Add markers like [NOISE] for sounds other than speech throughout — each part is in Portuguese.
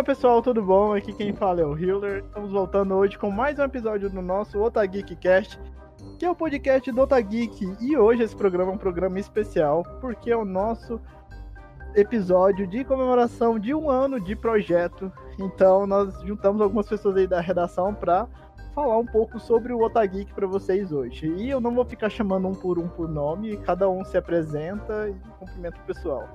Fala pessoal, tudo bom? Aqui quem fala é o Hiller. Estamos voltando hoje com mais um episódio do nosso Otageek Cast, que é o podcast do Otageek. E hoje esse programa é um programa especial, porque é o nosso episódio de comemoração de um ano de projeto. Então nós juntamos algumas pessoas aí da redação para falar um pouco sobre o Otageek para vocês hoje. E eu não vou ficar chamando um por um por nome, cada um se apresenta e cumprimenta o pessoal.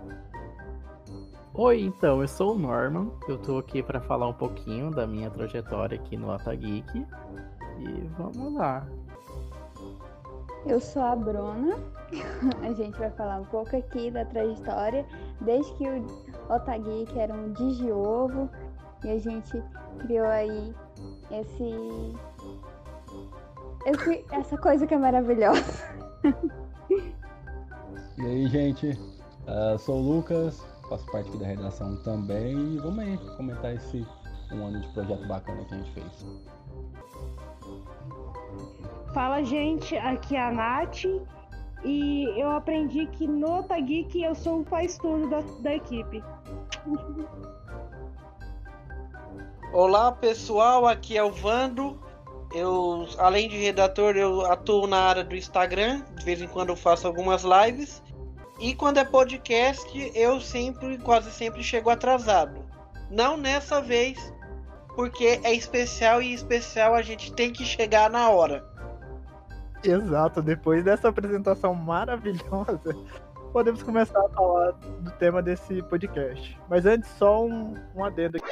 Oi, então, eu sou o Norman. Eu tô aqui para falar um pouquinho da minha trajetória aqui no Otageek. E vamos lá. Eu sou a Bruna. [LAUGHS] A gente vai falar um pouco aqui da trajetória, desde que o Otageek era um digiovo e a gente criou aí esse, esse essa coisa que é maravilhosa. [LAUGHS] E aí, gente? Uh, sou o Lucas, faço parte aqui da redação também. E vamos aí comentar esse um ano de projeto bacana que a gente fez. Fala, gente, aqui é a Nath. E eu aprendi que no Otageek eu sou o faz tudo da, da equipe. [LAUGHS] Olá pessoal, aqui é o Vando. Eu, além de redator, eu atuo na área do Instagram. De vez em quando eu faço algumas lives. E quando é podcast, eu sempre, quase sempre chego atrasado. Não nessa vez, porque é especial e especial a gente tem que chegar na hora. Exato, depois dessa apresentação maravilhosa, podemos começar a falar do tema desse podcast. Mas antes, só um, um adendo aqui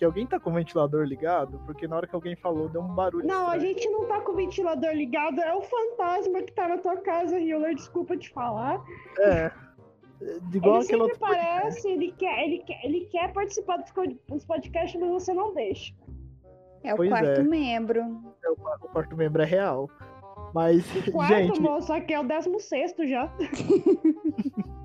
que alguém tá com o ventilador ligado? Porque na hora que alguém falou, deu um barulho. Não, estranho. a gente não tá com o ventilador ligado, é o fantasma que tá na tua casa, Hiller, desculpa te falar. É. De igual ele sempre outro podcast. parece, ele quer, ele, quer, ele quer participar dos, podcasts, mas você não deixa. É o Pois quarto é. membro. É, O o quarto membro é real. Mas, Quarto, gente, moço, aqui é o 16 já. [LAUGHS]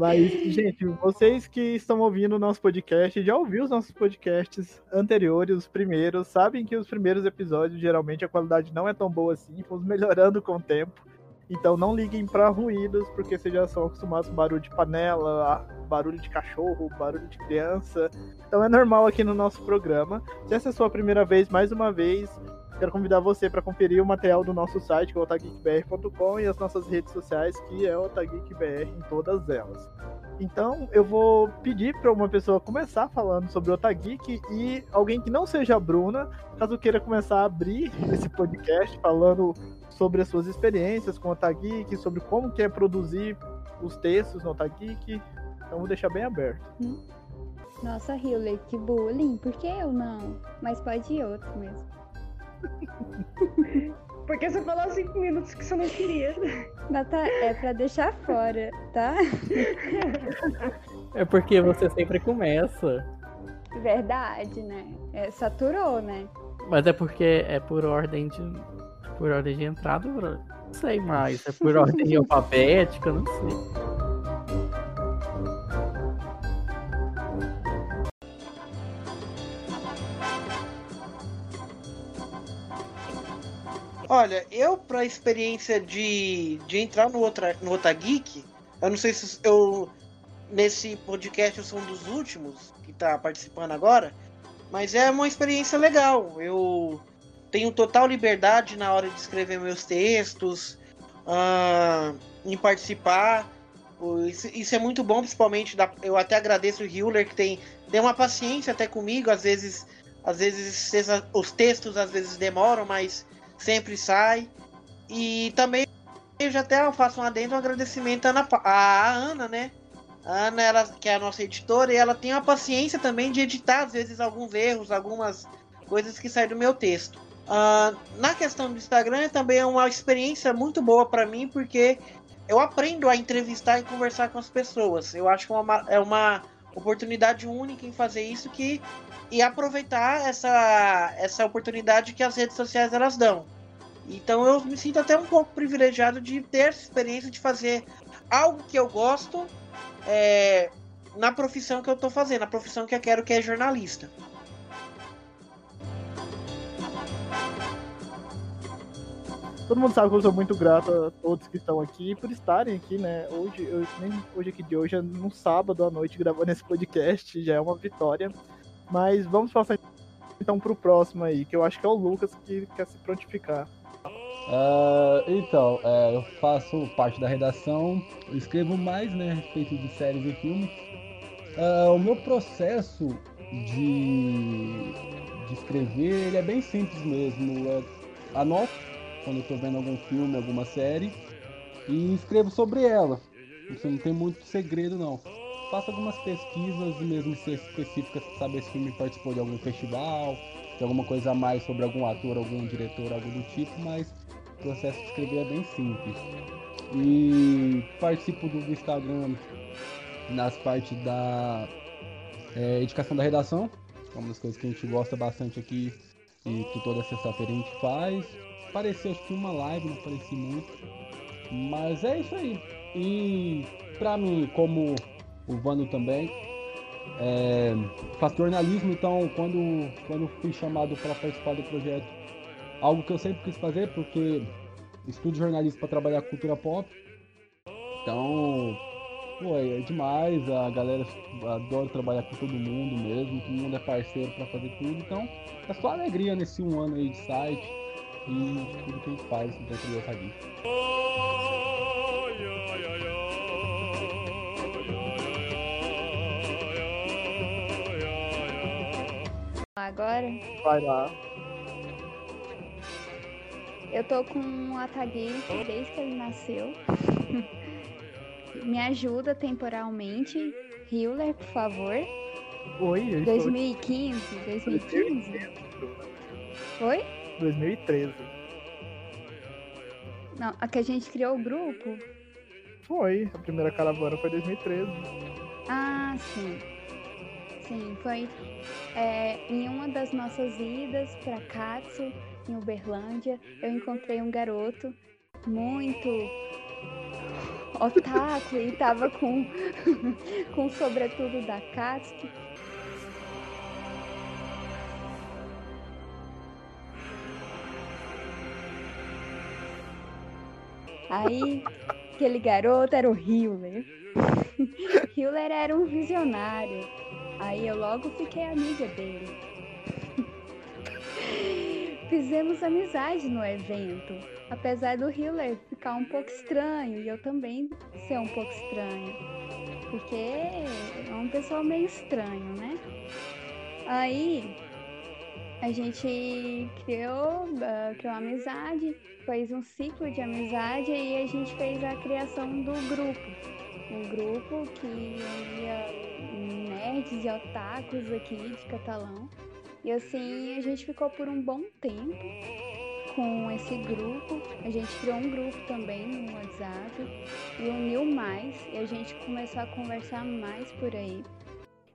mas, gente, vocês que estão ouvindo o nosso podcast, já ouviu os nossos podcasts anteriores, os primeiros, sabem que os primeiros episódios, geralmente, a qualidade não é tão boa assim, fomos melhorando com o tempo. Então não liguem para ruídos, porque vocês já são acostumados com barulho de panela, barulho de cachorro, barulho de criança. Então é normal aqui no nosso programa. Se essa é a sua primeira vez, mais uma vez, quero convidar você para conferir o material do nosso site, que é otageekbr.com, e as nossas redes sociais, que é otageekbr em todas elas. Então eu vou pedir para uma pessoa começar falando sobre o Otageek e alguém que não seja a Bruna, caso queira começar a abrir esse podcast falando sobre as suas experiências com o Otageek, sobre como que é produzir os textos no Otageek. Então vou deixar bem aberto. Nossa, Hiller, que bullying. Por que eu não? Mas pode ir outro mesmo. Porque você falou cinco minutos que você não queria. Data é pra deixar fora, tá? É porque você sempre começa. Verdade, né? É, saturou, né? Mas é porque é por ordem de. Por ordem de entrada, não sei mais. É por ordem [LAUGHS] alfabética, não sei. Olha, eu pra experiência de, de entrar no, outra, no Otageek, eu não sei se eu. Nesse podcast eu sou um dos últimos que tá participando agora, mas é uma experiência legal. Eu tenho total liberdade na hora de escrever meus textos, ah, em participar. Isso, isso é muito bom, principalmente. Da, eu até agradeço o Hewler que tem, tem uma paciência até comigo. Às vezes, às vezes os textos às vezes demoram, mas sempre sai. E também eu já até faço um adendo, um agradecimento à Ana, né? A Ana, ela, que é a nossa editora, e ela tem a paciência também de editar, às vezes, alguns erros, algumas coisas que saem do meu texto. Ah, na questão do Instagram, também é uma experiência muito boa para mim, porque eu aprendo a entrevistar e conversar com as pessoas. Eu acho que é uma, é uma oportunidade única em fazer isso que, e aproveitar essa, essa oportunidade que as redes sociais elas dão. Então eu me sinto até um pouco privilegiado de ter essa experiência de fazer algo que eu gosto é, na profissão que eu tô fazendo, na profissão que eu quero, que é jornalista. Todo mundo sabe que eu sou muito grato a todos que estão aqui por estarem aqui, né? Hoje, eu, nem hoje aqui de hoje, é num sábado à noite gravando esse podcast, já é uma vitória. Mas vamos passar então pro próximo aí, que eu acho que é o Lucas que quer se prontificar. Uh, então, é, eu faço parte da redação, escrevo mais, né, a respeito de séries e filmes. Uh, o meu processo de, de escrever, ele é bem simples mesmo. Eu anoto quando eu tô vendo algum filme, alguma série, e escrevo sobre ela. Isso não tem muito segredo, não. Faço algumas pesquisas, mesmo específicas, para saber se o filme participou de algum festival, tem alguma coisa a mais sobre algum ator, algum diretor, algo do tipo, mas o processo de escrever é bem simples. E participo do, Instagram nas partes da é, da redação, é uma das coisas que a gente gosta bastante aqui e que toda sexta-feira a gente faz. Apareceu acho que uma live, não apareci muito. Mas é isso aí. E pra mim, como o Vando também, é, faço jornalismo, então quando, quando fui chamado para participar do projeto, algo que eu sempre quis fazer, porque estudo jornalismo para trabalhar cultura pop. Então, pô, é demais, a galera adora trabalhar com todo mundo mesmo, todo mundo é parceiro para fazer tudo, então é só alegria nesse um ano aí de site e tudo que gente faz dentro do Otagui. Agora, Vai lá. eu tô com o Atagui desde que ele nasceu. Me ajuda temporalmente. Hewler, por favor. Oi, eu estou 2015, 2015? Oi? 2013. Não, a que a gente criou o grupo? Foi, a primeira caravana foi 2013. Ah, sim. Sim, foi é, em uma das nossas idas para Katsu, em Uberlândia, eu encontrei um garoto muito otaku e tava com [LAUGHS] com o sobretudo da Katsuki. Aí, aquele garoto era o Hewler. [LAUGHS] Hewler era um visionário. Aí eu logo fiquei amiga dele. [LAUGHS] Fizemos amizade no evento. Apesar do Hiller ficar um pouco estranho e eu também ser um pouco estranho. Porque é um pessoal meio estranho, né? Aí a gente criou, ah, criou amizade, fez um ciclo de amizade e a gente fez a criação do grupo. Um grupo que unia nerds e otakus aqui de Catalão. E assim a gente ficou por um bom tempo com esse grupo. A gente criou um grupo também no WhatsApp e uniu mais e a gente começou a conversar mais por aí.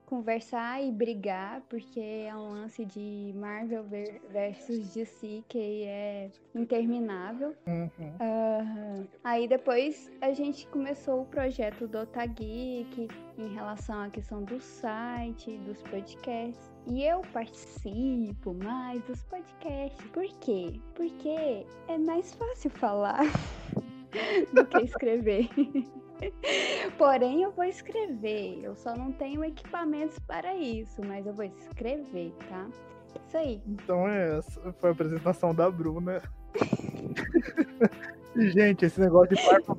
Conversar e brigar, porque é um lance de Marvel ver- versus DC que é interminável. Uhum. Aí depois a gente começou o projeto do Otageek em relação à questão do site, dos podcasts. E eu participo mais dos podcasts. Por quê? Porque é mais fácil falar [LAUGHS] do que escrever. [LAUGHS] [LAUGHS] Porém, eu vou escrever. Eu só não tenho equipamentos para isso, mas eu vou escrever, tá? Isso aí. Então é, foi a apresentação da Bruna. [LAUGHS] Gente, esse negócio de parto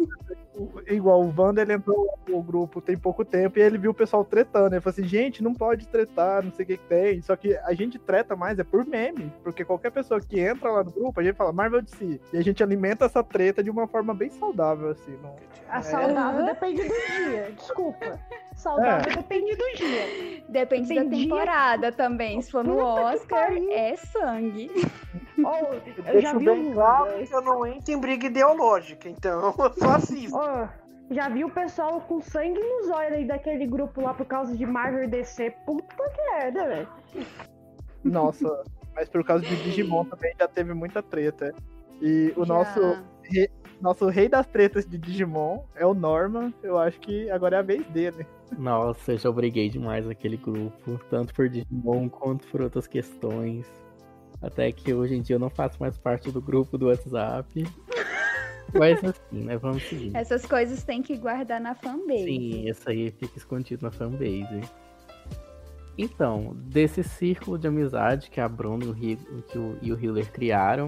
igual o Wander ele entrou no grupo tem pouco tempo e ele viu o pessoal tretando. Ele falou assim, gente, não pode tretar, não sei o que, que tem. Só que a gente treta mais é por meme. Porque qualquer pessoa que entra lá no grupo, a gente fala Marvel de si. E a gente alimenta essa treta de uma forma bem saudável, assim. Não... A É. saudável depende do dia. Desculpa. Saudável É. depende do dia. Depende da Tem dia- temporada também. Se for no Oscar, é sangue. Ó, eu já vi bem um- claro que eu não entro em briga ideológica, então [LAUGHS] eu só assisto. Ó, já vi o pessoal com sangue nos olhos aí daquele grupo lá por causa de Marvel DC. Puta que merda, velho. Nossa, mas por causa de Digimon também já teve muita treta. E o Já. nosso, nosso rei das tretas de Digimon é o Norman. Eu acho que agora é a vez dele. Nossa, eu já briguei demais naquele grupo, tanto por Digimon quanto por outras questões. Até que hoje em dia eu não faço mais parte do grupo do WhatsApp. Mas assim, né? Vamos seguir. Essas coisas tem que guardar na fanbase. Sim, essa aí fica escondido na fanbase. Então, desse círculo de amizade que a Bruno e o, Hi- que o- e o Hiller criaram,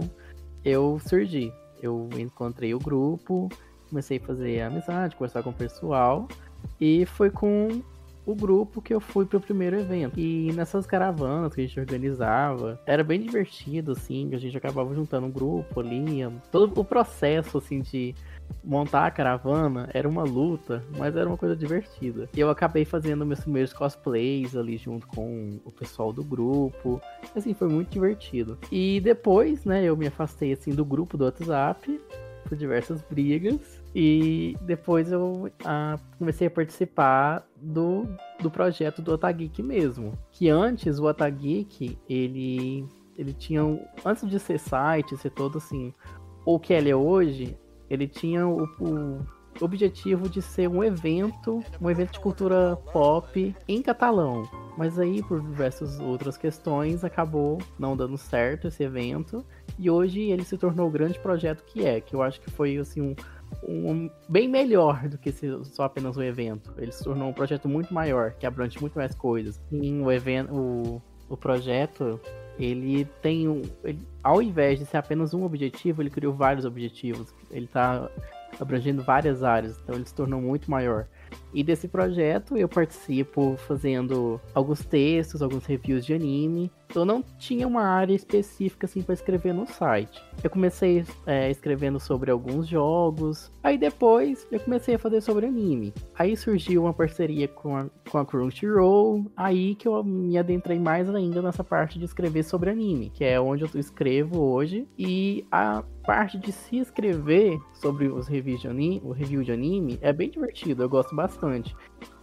eu surgi. Eu encontrei o grupo, comecei a fazer amizade, conversar com o pessoal, e foi com o grupo que eu fui pro primeiro evento. E nessas caravanas que a gente organizava, era bem divertido, assim, a gente acabava juntando um grupo ali, todo o processo, assim, de montar a caravana era uma luta, mas era uma coisa divertida. E eu acabei fazendo meus primeiros cosplays ali junto com o pessoal do grupo. Assim, foi muito divertido. E depois, né, eu me afastei assim do grupo do WhatsApp por diversas brigas. E depois eu ah, comecei a participar do, do projeto do Otageek mesmo. Que antes o Otageek, ele, ele tinha. Antes de ser site, ser todo assim. O que ele é hoje, ele tinha o, o objetivo de ser um evento, um evento de cultura pop em catalão. Mas aí, por diversas outras questões, acabou não dando certo esse evento. E hoje ele se tornou o grande projeto que é, que eu acho que foi assim um, um bem melhor do que ser só apenas um evento. Ele se tornou um projeto muito maior, que abrange muito mais coisas. O evento, o, projeto, ele tem um. ele- ao invés de ser apenas um objetivo, ele criou vários objetivos. Ele tá abrangendo várias áreas, então ele se tornou muito maior. E desse projeto eu participo fazendo alguns textos, alguns reviews de anime. Eu não tinha uma área específica assim para escrever no site. Eu comecei é, escrevendo sobre alguns jogos, aí depois eu comecei a fazer sobre anime. Aí surgiu uma parceria com a, com a Crunchyroll, aí que eu me adentrei mais ainda nessa parte de escrever sobre anime, que é onde eu escrevo hoje. E a parte de se escrever sobre os reviews de anime, o review de anime é bem divertido, eu gosto bastante.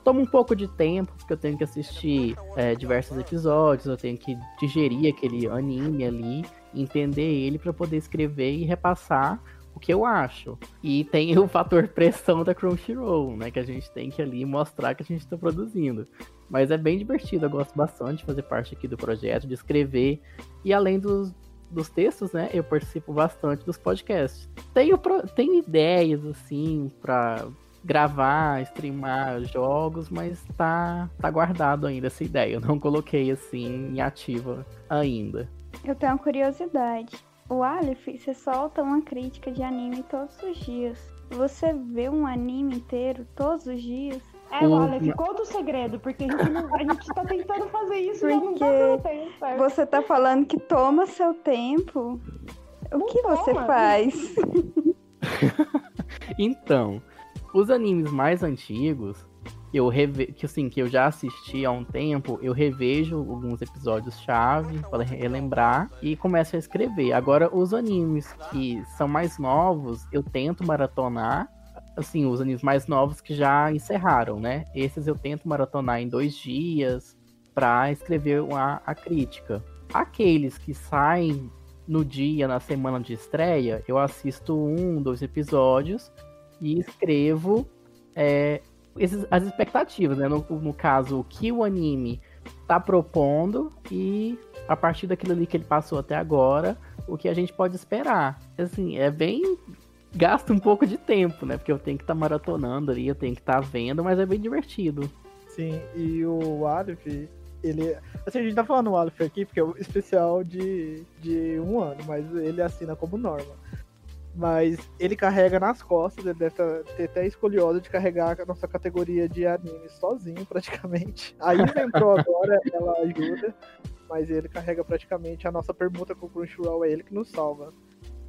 Toma um pouco de tempo, porque eu tenho que assistir é, diversos episódios, eu tenho que digerir aquele anime ali, entender ele para poder escrever e repassar o que eu acho. E tem o fator [LAUGHS] pressão da Crunchyroll, né? Que a gente tem que ali mostrar que a gente está produzindo. Mas é bem divertido, eu gosto bastante de fazer parte aqui do projeto, de escrever. E além dos, dos textos, né? Eu participo bastante dos podcasts. Tenho, tenho ideias, assim, pra gravar, streamar jogos, mas tá, tá guardado ainda essa ideia. Eu não coloquei, assim, em ativa ainda. Eu tenho uma curiosidade. O Aleph, você solta uma crítica de anime todos os dias. Você vê um anime inteiro todos os dias? É, O- Aleph, conta o segredo, porque a gente, não, a gente tá tentando fazer isso, mas não tá Porque dando tempo, certo? Você tá falando que toma seu tempo? O Não que você toma. faz? [LAUGHS] Então, os animes mais antigos, eu reve... que assim, que eu já assisti há um tempo, eu revejo alguns episódios chave para relembrar e começo a escrever. Agora, os animes que são mais novos, eu tento maratonar. Assim, os animes mais novos que já encerraram, né? Esses eu tento maratonar em dois dias para escrever uma, a crítica. Aqueles que saem no dia, na semana de estreia, eu assisto um, dois episódios e escrevo é, esses- as expectativas, né? No, no caso, o que o anime tá propondo e a partir daquilo ali que ele passou até agora, o que a gente pode esperar. Assim, é bem. Gasta um pouco de tempo, né? Porque eu tenho que estar maratonando ali, eu tenho que estar vendo, mas é bem divertido. Sim, e o Aleph, ele. Assim, a gente tá falando o Aleph aqui porque é o especial de, de um ano, mas ele assina como norma. Mas ele carrega nas costas, ele deve tá- ter até escolhido de carregar a nossa categoria de anime sozinho, praticamente. A Isa entrou agora, ela ajuda, mas ele carrega praticamente a nossa permuta com o Crunchyroll, é ele que nos salva.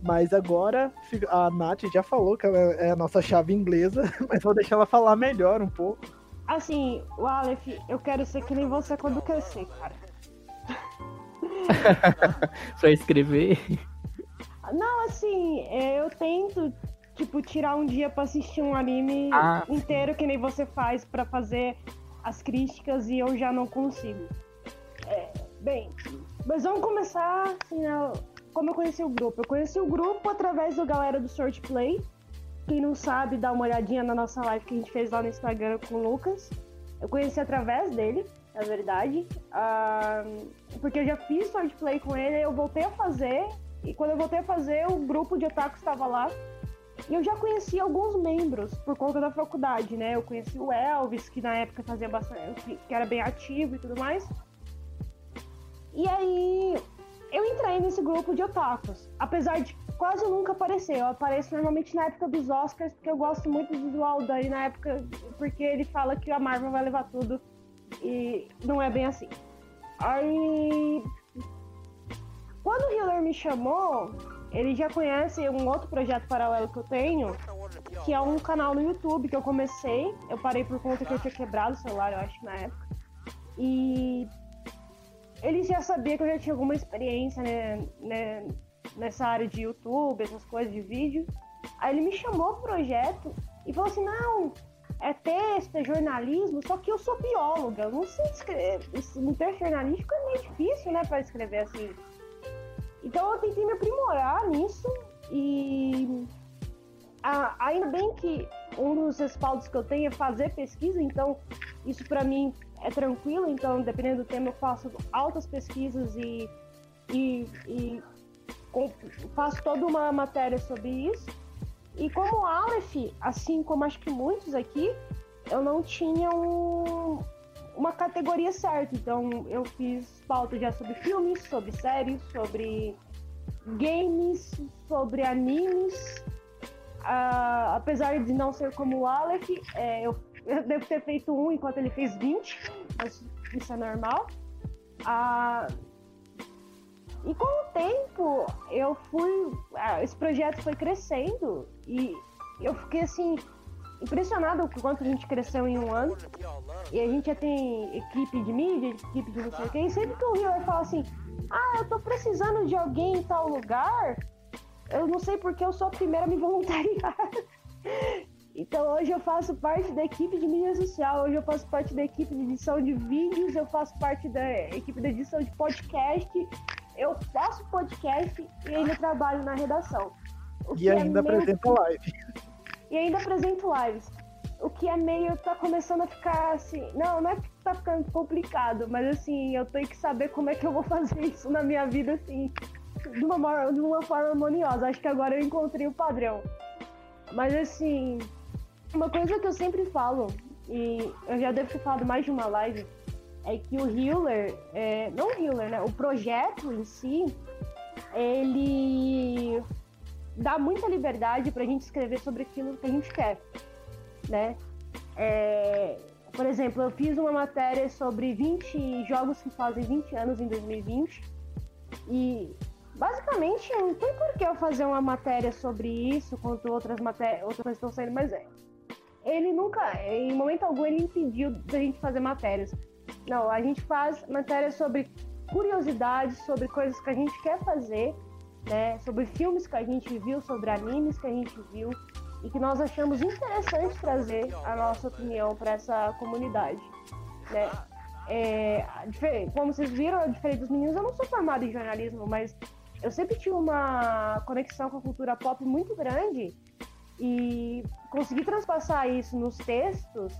Mas agora a Nath já falou que ela é a nossa chave inglesa, [LAUGHS] mas vou deixar ela falar melhor um pouco. Assim, o Aleph, eu quero ser que nem você quando crescer, cara. [LAUGHS] pra escrever. Não, assim, é, eu tento, tipo, tirar um dia pra assistir um anime Ah, sim. inteiro que nem você faz pra fazer as críticas e eu já não consigo. É, bem, mas vamos começar, assim, né, como eu conheci o grupo. Eu conheci o grupo através do galera do Sword Play. Quem não sabe, dá uma olhadinha na nossa live que a gente fez lá no Instagram com o Lucas. Eu conheci através dele, na verdade. Ah, porque eu já fiz Sword Play com ele, eu voltei a fazer. E quando eu voltei a fazer, o grupo de otakus estava lá. E eu já conheci alguns membros por conta da faculdade, né? Eu conheci o Elvis, que na época fazia bastante, que era bem ativo e tudo mais. E aí eu entrei nesse grupo de otakus, apesar de quase nunca aparecer. Eu apareço normalmente na época dos Oscars, porque eu gosto muito do visual daí na época, porque ele fala que a Marvel vai levar tudo e não é bem assim. Aí quando o Hiller me chamou, ele já conhece um outro projeto paralelo que eu tenho, que é um canal no YouTube que eu comecei. Eu parei por conta que eu tinha quebrado o celular, eu acho, na época. E ele já sabia que eu já tinha alguma experiência né, né, nessa área de YouTube, essas coisas de vídeo. Aí ele me chamou pro projeto e falou assim: não, é texto, é jornalismo, só que eu sou bióloga, eu não sei escrever. Um texto jornalístico é meio difícil, né, para escrever assim. Então eu tentei me aprimorar nisso e ainda bem que um dos respaldos que eu tenho é fazer pesquisa, então isso para mim é tranquilo, então dependendo do tema eu faço altas pesquisas e, e, e com, faço toda uma matéria sobre isso. E como Aleph, assim como acho que muitos aqui, eu não tinha um, uma categoria certa. Então eu fiz pauta já sobre filmes, sobre séries, sobre games, sobre animes. Uh, apesar de não ser como o Aleph, é, eu [LAUGHS] eu devo ter feito um enquanto ele fez 20, mas isso é normal. Ah, e com o tempo, eu fui. Ah, esse projeto foi crescendo e eu fiquei assim, impressionado com quanto a gente cresceu em um ano. E a gente já tem equipe de mídia, equipe de não sei o quê. E sempre que o Rio fala assim: Ah, eu tô precisando de alguém em tal lugar, eu não sei porque eu sou a primeira a me voluntariar. [LAUGHS] Então hoje eu faço parte da equipe de mídia social, hoje eu faço parte da equipe de edição de vídeos, eu faço parte da equipe de edição de podcast, eu faço podcast e ainda trabalho na redação. E ainda é meio... apresento live. [LAUGHS] E ainda apresento lives. O que é meio, tá começando a ficar assim. Não, não é que tá ficando complicado, mas assim, eu tenho que saber como é que eu vou [LAUGHS] fazer isso na minha vida, assim, de uma, de uma forma harmoniosa. Acho que agora eu encontrei o padrão. Mas assim, uma coisa que eu sempre falo, e eu já devo ter falado mais de uma live, é que o Healer, é, não o Healer, né? O projeto em si, ele dá muita liberdade pra gente escrever sobre aquilo que a gente quer, né? É, por exemplo, eu fiz uma matéria sobre 20 jogos que fazem 20 anos em 2020 e basicamente não tem por que eu fazer uma matéria sobre isso quanto outras matérias, outras coisas estão saindo, mas é, ele nunca, em momento algum, ele impediu da gente fazer matérias. Não, a gente faz matérias sobre curiosidades, sobre coisas que a gente quer fazer, né? Sobre filmes que a gente viu, sobre animes que a gente viu e que nós achamos interessante trazer a nossa opinião para essa comunidade, né? É, como vocês viram, diferente dos meninos, eu não sou formada em jornalismo, mas eu sempre tive uma conexão com a cultura pop muito grande e conseguir transpassar isso nos textos,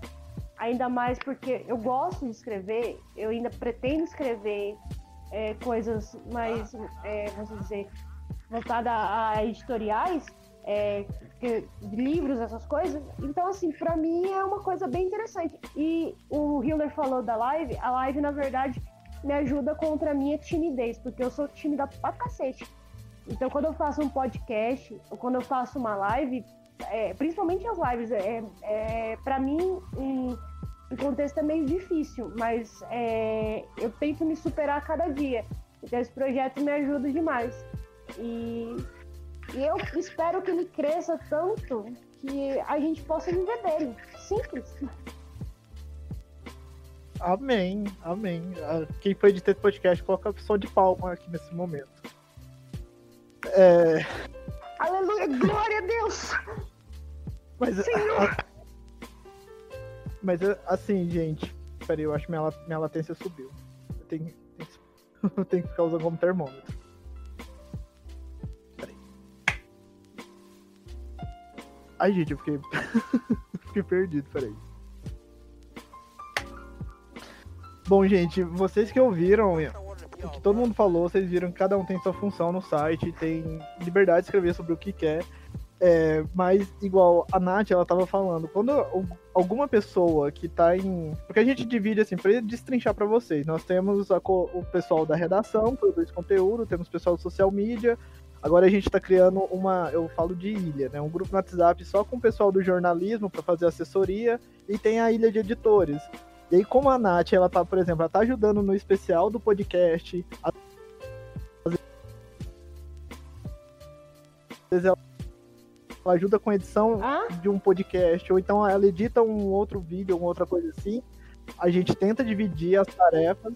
ainda mais porque eu gosto de escrever, eu ainda pretendo escrever é, coisas mais, é, vamos dizer, voltada a editoriais, é, livros, essas coisas. Então, assim, para mim é uma coisa bem interessante. E o Hiller falou da live, a live, na verdade, me ajuda contra a minha timidez, porque eu sou tímida pra cacete. Então, quando eu faço um podcast ou quando eu faço uma live, é, principalmente as lives, é, é, para mim, em, em, contexto é meio difícil, mas é, eu tento me superar a cada dia. Então esse projeto me ajuda demais. E, e eu espero que ele cresça tanto que a gente possa viver dele. Simples. Amém, amém. Ah, quem foi de ter podcast, coloca som de palma aqui nesse momento. É... Aleluia, glória a Deus! Mas, a, mas assim, gente. Peraí, eu acho que minha, minha latência subiu. Eu tenho, [LAUGHS] eu tenho que ficar usando como termômetro. Ai, gente, eu fiquei. [LAUGHS] fiquei perdido, peraí. Bom, gente, vocês que ouviram o que todo mundo falou, vocês viram que cada um tem sua função no site, tem liberdade de escrever sobre o que quer. É, mas, igual a Nath, ela tava falando, quando alguma pessoa que tá em. Porque a gente divide assim, pra destrinchar para vocês. Nós temos a, o pessoal da redação, produz conteúdo, temos o pessoal do social media. Agora a gente tá criando uma, eu falo de ilha, né? Um grupo no WhatsApp só com o pessoal do jornalismo para fazer assessoria e tem a ilha de editores. E aí, como a Nath, ela tá, por exemplo, ela tá ajudando no especial do podcast. Às vezes ela ela ajuda com a edição ah? de um podcast, ou então ela edita um outro vídeo, alguma outra coisa assim. A gente tenta dividir as tarefas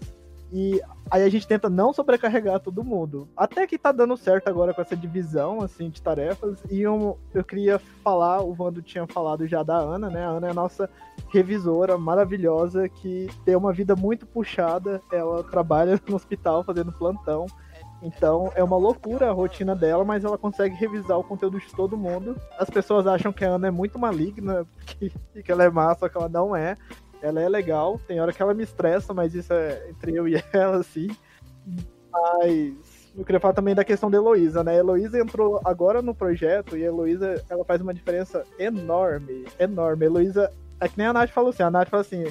e aí a gente tenta não sobrecarregar todo mundo. Até que tá dando certo agora com essa divisão, assim, de tarefas. E eu, eu queria falar, o Vando tinha falado já da Ana, né? A Ana é a nossa revisora maravilhosa que tem uma vida muito puxada. Ela trabalha no hospital fazendo plantão. Então é uma loucura a rotina dela, mas ela consegue revisar o conteúdo de todo mundo. As pessoas acham que a Ana é muito maligna, [LAUGHS] que, que ela é massa, só que ela não é. Ela é legal, tem hora que ela me estressa, mas isso é entre eu e [LAUGHS] ela, assim. Mas eu queria falar também da questão da Heloísa, né? A Heloísa entrou agora no projeto e a Heloísa ela faz uma diferença enorme, enorme. A Heloísa, é que nem a Nath falou assim, a Nath fala assim,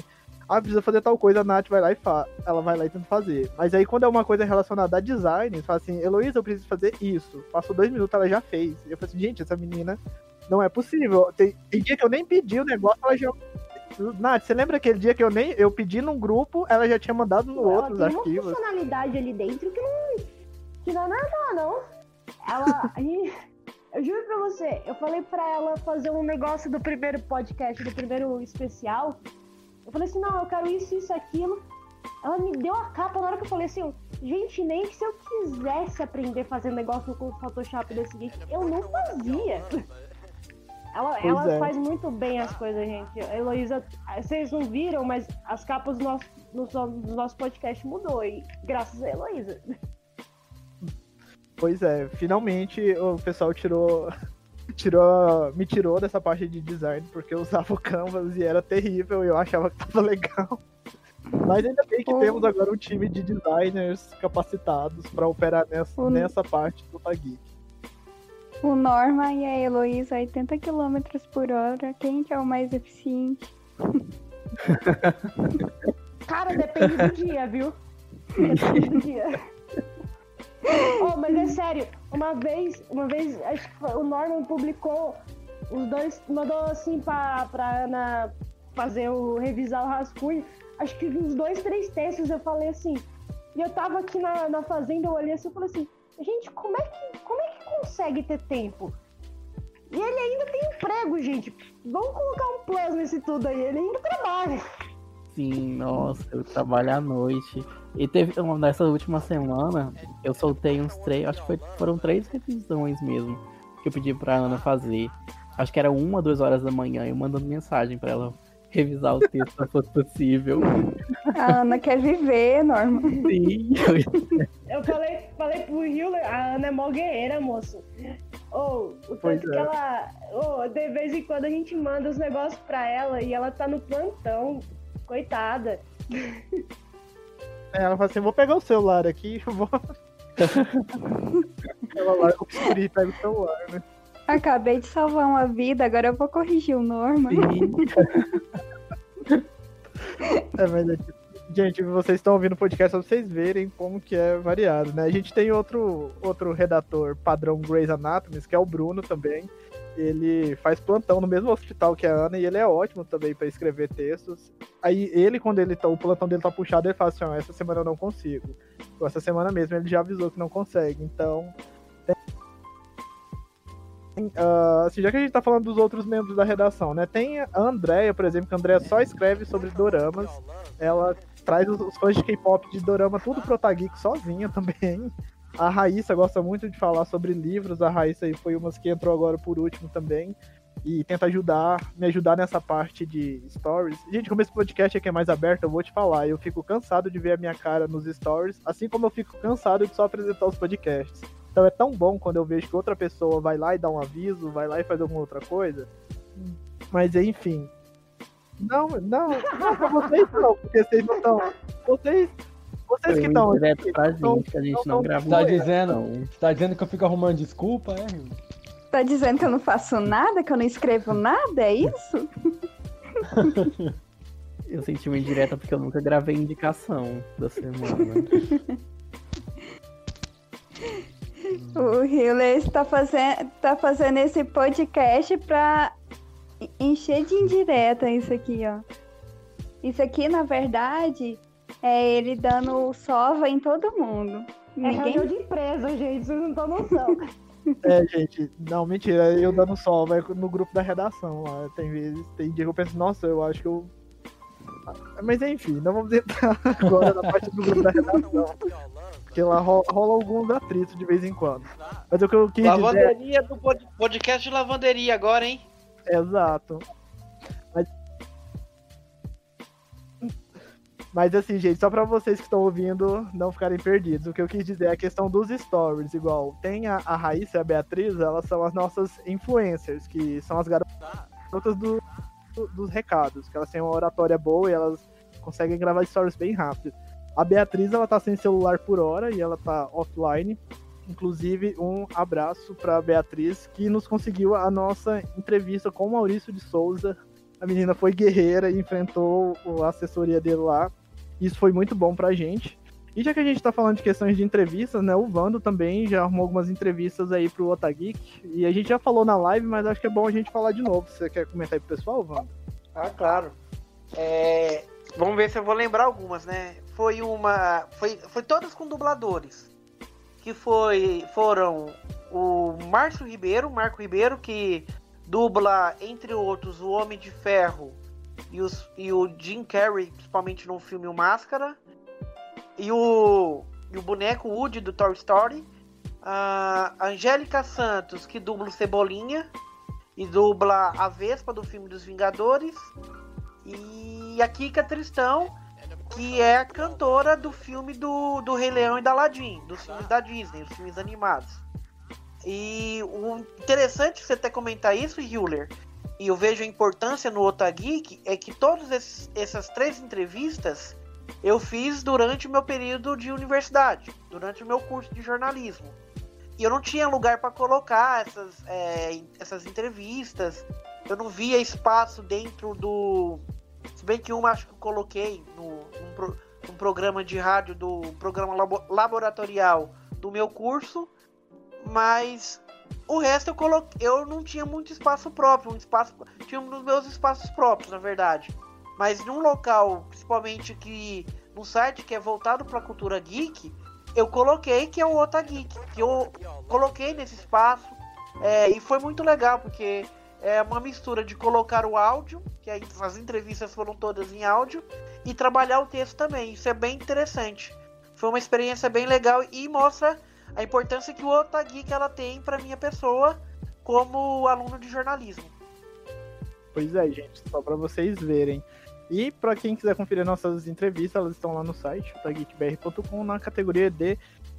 ah, precisa fazer tal coisa, a Nath vai lá e faz. Ela vai lá e tenta fazer. Mas aí quando é uma coisa relacionada a design, fala assim, Heloísa, eu preciso fazer isso. Passou dois minutos, ela já fez. E eu falei assim, gente, essa menina não é possível. Tem, tem dia que eu nem pedi o negócio, ela já. Nath, você lembra aquele dia que eu nem eu pedi num grupo, ela já tinha mandado no ela outro os tem arquivos. uma funcionalidade ali dentro que não, que não é normal, não. Ela. [LAUGHS] a gente, eu juro pra você, eu falei pra ela fazer um negócio do primeiro podcast, do primeiro especial. Eu falei assim, não, eu quero isso, isso, aquilo. Ela me deu a capa na hora que eu falei assim, gente, nem que se eu quisesse aprender a fazer negócio com o Photoshop desse jeito, eu não fazia. [LAUGHS] Ela, ela é. faz muito bem as coisas, gente. A Heloísa, vocês não viram, mas as capas do nosso, do, nosso podcast mudou. E graças a Heloísa. Pois é, finalmente o pessoal tirou. [LAUGHS] tirou me tirou dessa parte de design porque eu usava o Canvas e era terrível e eu achava que tava [LAUGHS] legal. Mas ainda bem que temos agora um time de designers capacitados para operar nessa, Oh. nessa parte do Tagui. O Norma e a Heloísa, 80 km por hora. Quem que é o mais eficiente? [LAUGHS] Cara, depende do dia, viu? Depende do dia. Oh, mas é sério, uma vez, uma vez, acho que foi- o Norman publicou, os dois, mandou assim pra, pra Ana fazer o, revisar o rascunho, acho que uns dois, três textos eu falei assim, e eu tava aqui na, na fazenda, eu olhei assim e falei assim, gente, como é, que, como é que consegue ter tempo? E ele ainda tem emprego, gente. Vamos colocar um plus nesse tudo aí, ele ainda trabalha. Sim, nossa, eu trabalho à noite. E teve nessa última semana, eu soltei uns três, acho que foi- foram três revisões mesmo, que eu pedi pra Ana fazer. Acho que era uma, duas horas da manhã, eu mandando mensagem pra ela revisar o texto se fosse possível. A Ana quer viver, Norma. Sim, Eu falei, falei pro Hiller, a Ana é mó guerreira, moço. Ou, o Pois tanto que é. ela. Ô, de vez em quando a gente manda os negócios pra ela e ela tá no plantão. Coitada. Ela fala assim, vou pegar o celular aqui, [LAUGHS] eu vou. [LAUGHS] Ela larga o e pega o celular, né? Acabei de salvar uma vida, agora eu vou corrigir o Norma. [LAUGHS] É, que- Gente, vocês estão ouvindo o podcast pra vocês verem como que é variado, né? A gente tem outro, outro redator padrão Grey's Anatomy, que é o Bruno também. Ele faz plantão no mesmo hospital que a Ana e ele é ótimo também pra escrever textos. Aí ele, quando ele tá, o plantão dele tá puxado, ele fala assim, ó, essa semana eu não consigo. Ou essa semana mesmo ele já avisou que não consegue. Então, Ah, assim, já que a gente tá falando dos outros membros da redação, né? Tem a Andrea, por exemplo, que a Andrea só escreve sobre doramas. Ela traz os, os fãs de K-pop de dorama tudo pro Otageek sozinha também. A Raíssa gosta muito de falar sobre livros. A Raíssa aí foi uma que entrou agora por último também. E tenta ajudar, me ajudar nessa parte de stories. Gente, como esse podcast aqui é mais aberto, eu vou te falar. Eu fico cansado de ver a minha cara nos stories, assim como eu fico cansado de só apresentar os podcasts. Então é tão bom quando eu vejo que outra pessoa vai lá e dá um aviso, vai lá e faz alguma outra coisa. Mas enfim. Não, não, não pra vocês não, porque vocês não estão. Vocês. Vocês que estão. direto pra gente, que a gente não- não gravou. Tá dizendo, não. tá dizendo que eu fico arrumando desculpa, é? tá dizendo que eu não faço nada, que eu não escrevo nada? É isso? Eu senti uma indireta porque eu nunca gravei indicação da semana. [LAUGHS] O Hiller está fazendo, tá fazendo esse podcast pra encher de indireta isso aqui, ó. Isso aqui, na verdade, é ele dando sova em todo mundo. É Ninguém reunião de [LAUGHS] empresa, gente, vocês não estão noção. [LAUGHS] É, gente, não, mentira, eu dando sol, vai no grupo da redação lá. Tem vezes, tem dia que eu penso, nossa, eu acho que eu. Mas enfim, não vamos entrar [LAUGHS] agora na parte do grupo da redação. Porque lá rola, rola alguns atritos de vez em quando. Mas o que eu quis dizer. Lavanderia do pod- podcast de lavanderia agora, hein? Exato. Mas... Mas assim, gente, só pra vocês que estão ouvindo não ficarem perdidos, o que eu quis dizer é a questão dos stories, igual. Tem a, a Raíssa e a Beatriz, elas são as nossas influencers, que são as garotas do- do- dos recados, que elas têm uma oratória boa e elas conseguem gravar stories bem rápido. A Beatriz, ela tá sem celular por hora e ela tá offline. Inclusive, um abraço pra Beatriz, que nos conseguiu a nossa entrevista com o Maurício de Souza. A menina foi guerreira e enfrentou a assessoria dele lá. Isso foi muito bom pra gente. E já que a gente tá falando de questões de entrevistas, né? O Vando também já arrumou algumas entrevistas aí pro Otageek. E a gente já falou na live, mas acho que é bom a gente falar de novo. Você quer comentar aí pro pessoal, Vando? Ah, claro. É, Vamos ver se eu vou lembrar algumas, né? Foi uma. Foi, foi todas com dubladores. Que foi. Foram o Márcio Ribeiro, Marco Ribeiro, que dubla, entre outros, o Homem de Ferro e, os, e o Jim Carrey, principalmente no filme O Máscara. E o, e o boneco Woody do Toy Story. A Angélica Santos, que dubla o Cebolinha e dubla a Vespa do filme dos Vingadores. E a Kika Tristão, que é a cantora do filme do, do Rei Leão e da Aladdin, dos filmes da Disney, os filmes animados. E o interessante você até comentar isso, Hewler, e eu vejo a importância no Otageek, é que todas essas três entrevistas eu fiz durante o meu período de universidade, durante o meu curso de jornalismo. E eu não tinha lugar para colocar essas, é, essas entrevistas, eu não via espaço dentro do. Se bem que uma acho que eu coloquei no, num, pro- programa de rádio do programa labo- laboratorial do meu curso, mas o resto eu coloquei. Eu não tinha muito espaço próprio, um espaço. Tinha um dos meus espaços próprios, na verdade. Mas num local, principalmente que. num site que é voltado para cultura geek, eu coloquei que é o Otageek, que eu coloquei nesse espaço. é, e foi muito legal, porque é uma mistura de colocar o áudio, que as entrevistas foram todas em áudio, e trabalhar o texto também. Isso é bem interessante. Foi uma experiência bem legal e mostra a importância que o Otageek ela tem para minha pessoa como aluno de jornalismo. Pois é, gente, só pra vocês verem. E pra quem quiser conferir nossas entrevistas, elas estão lá no site, otageekbr.com, na categoria de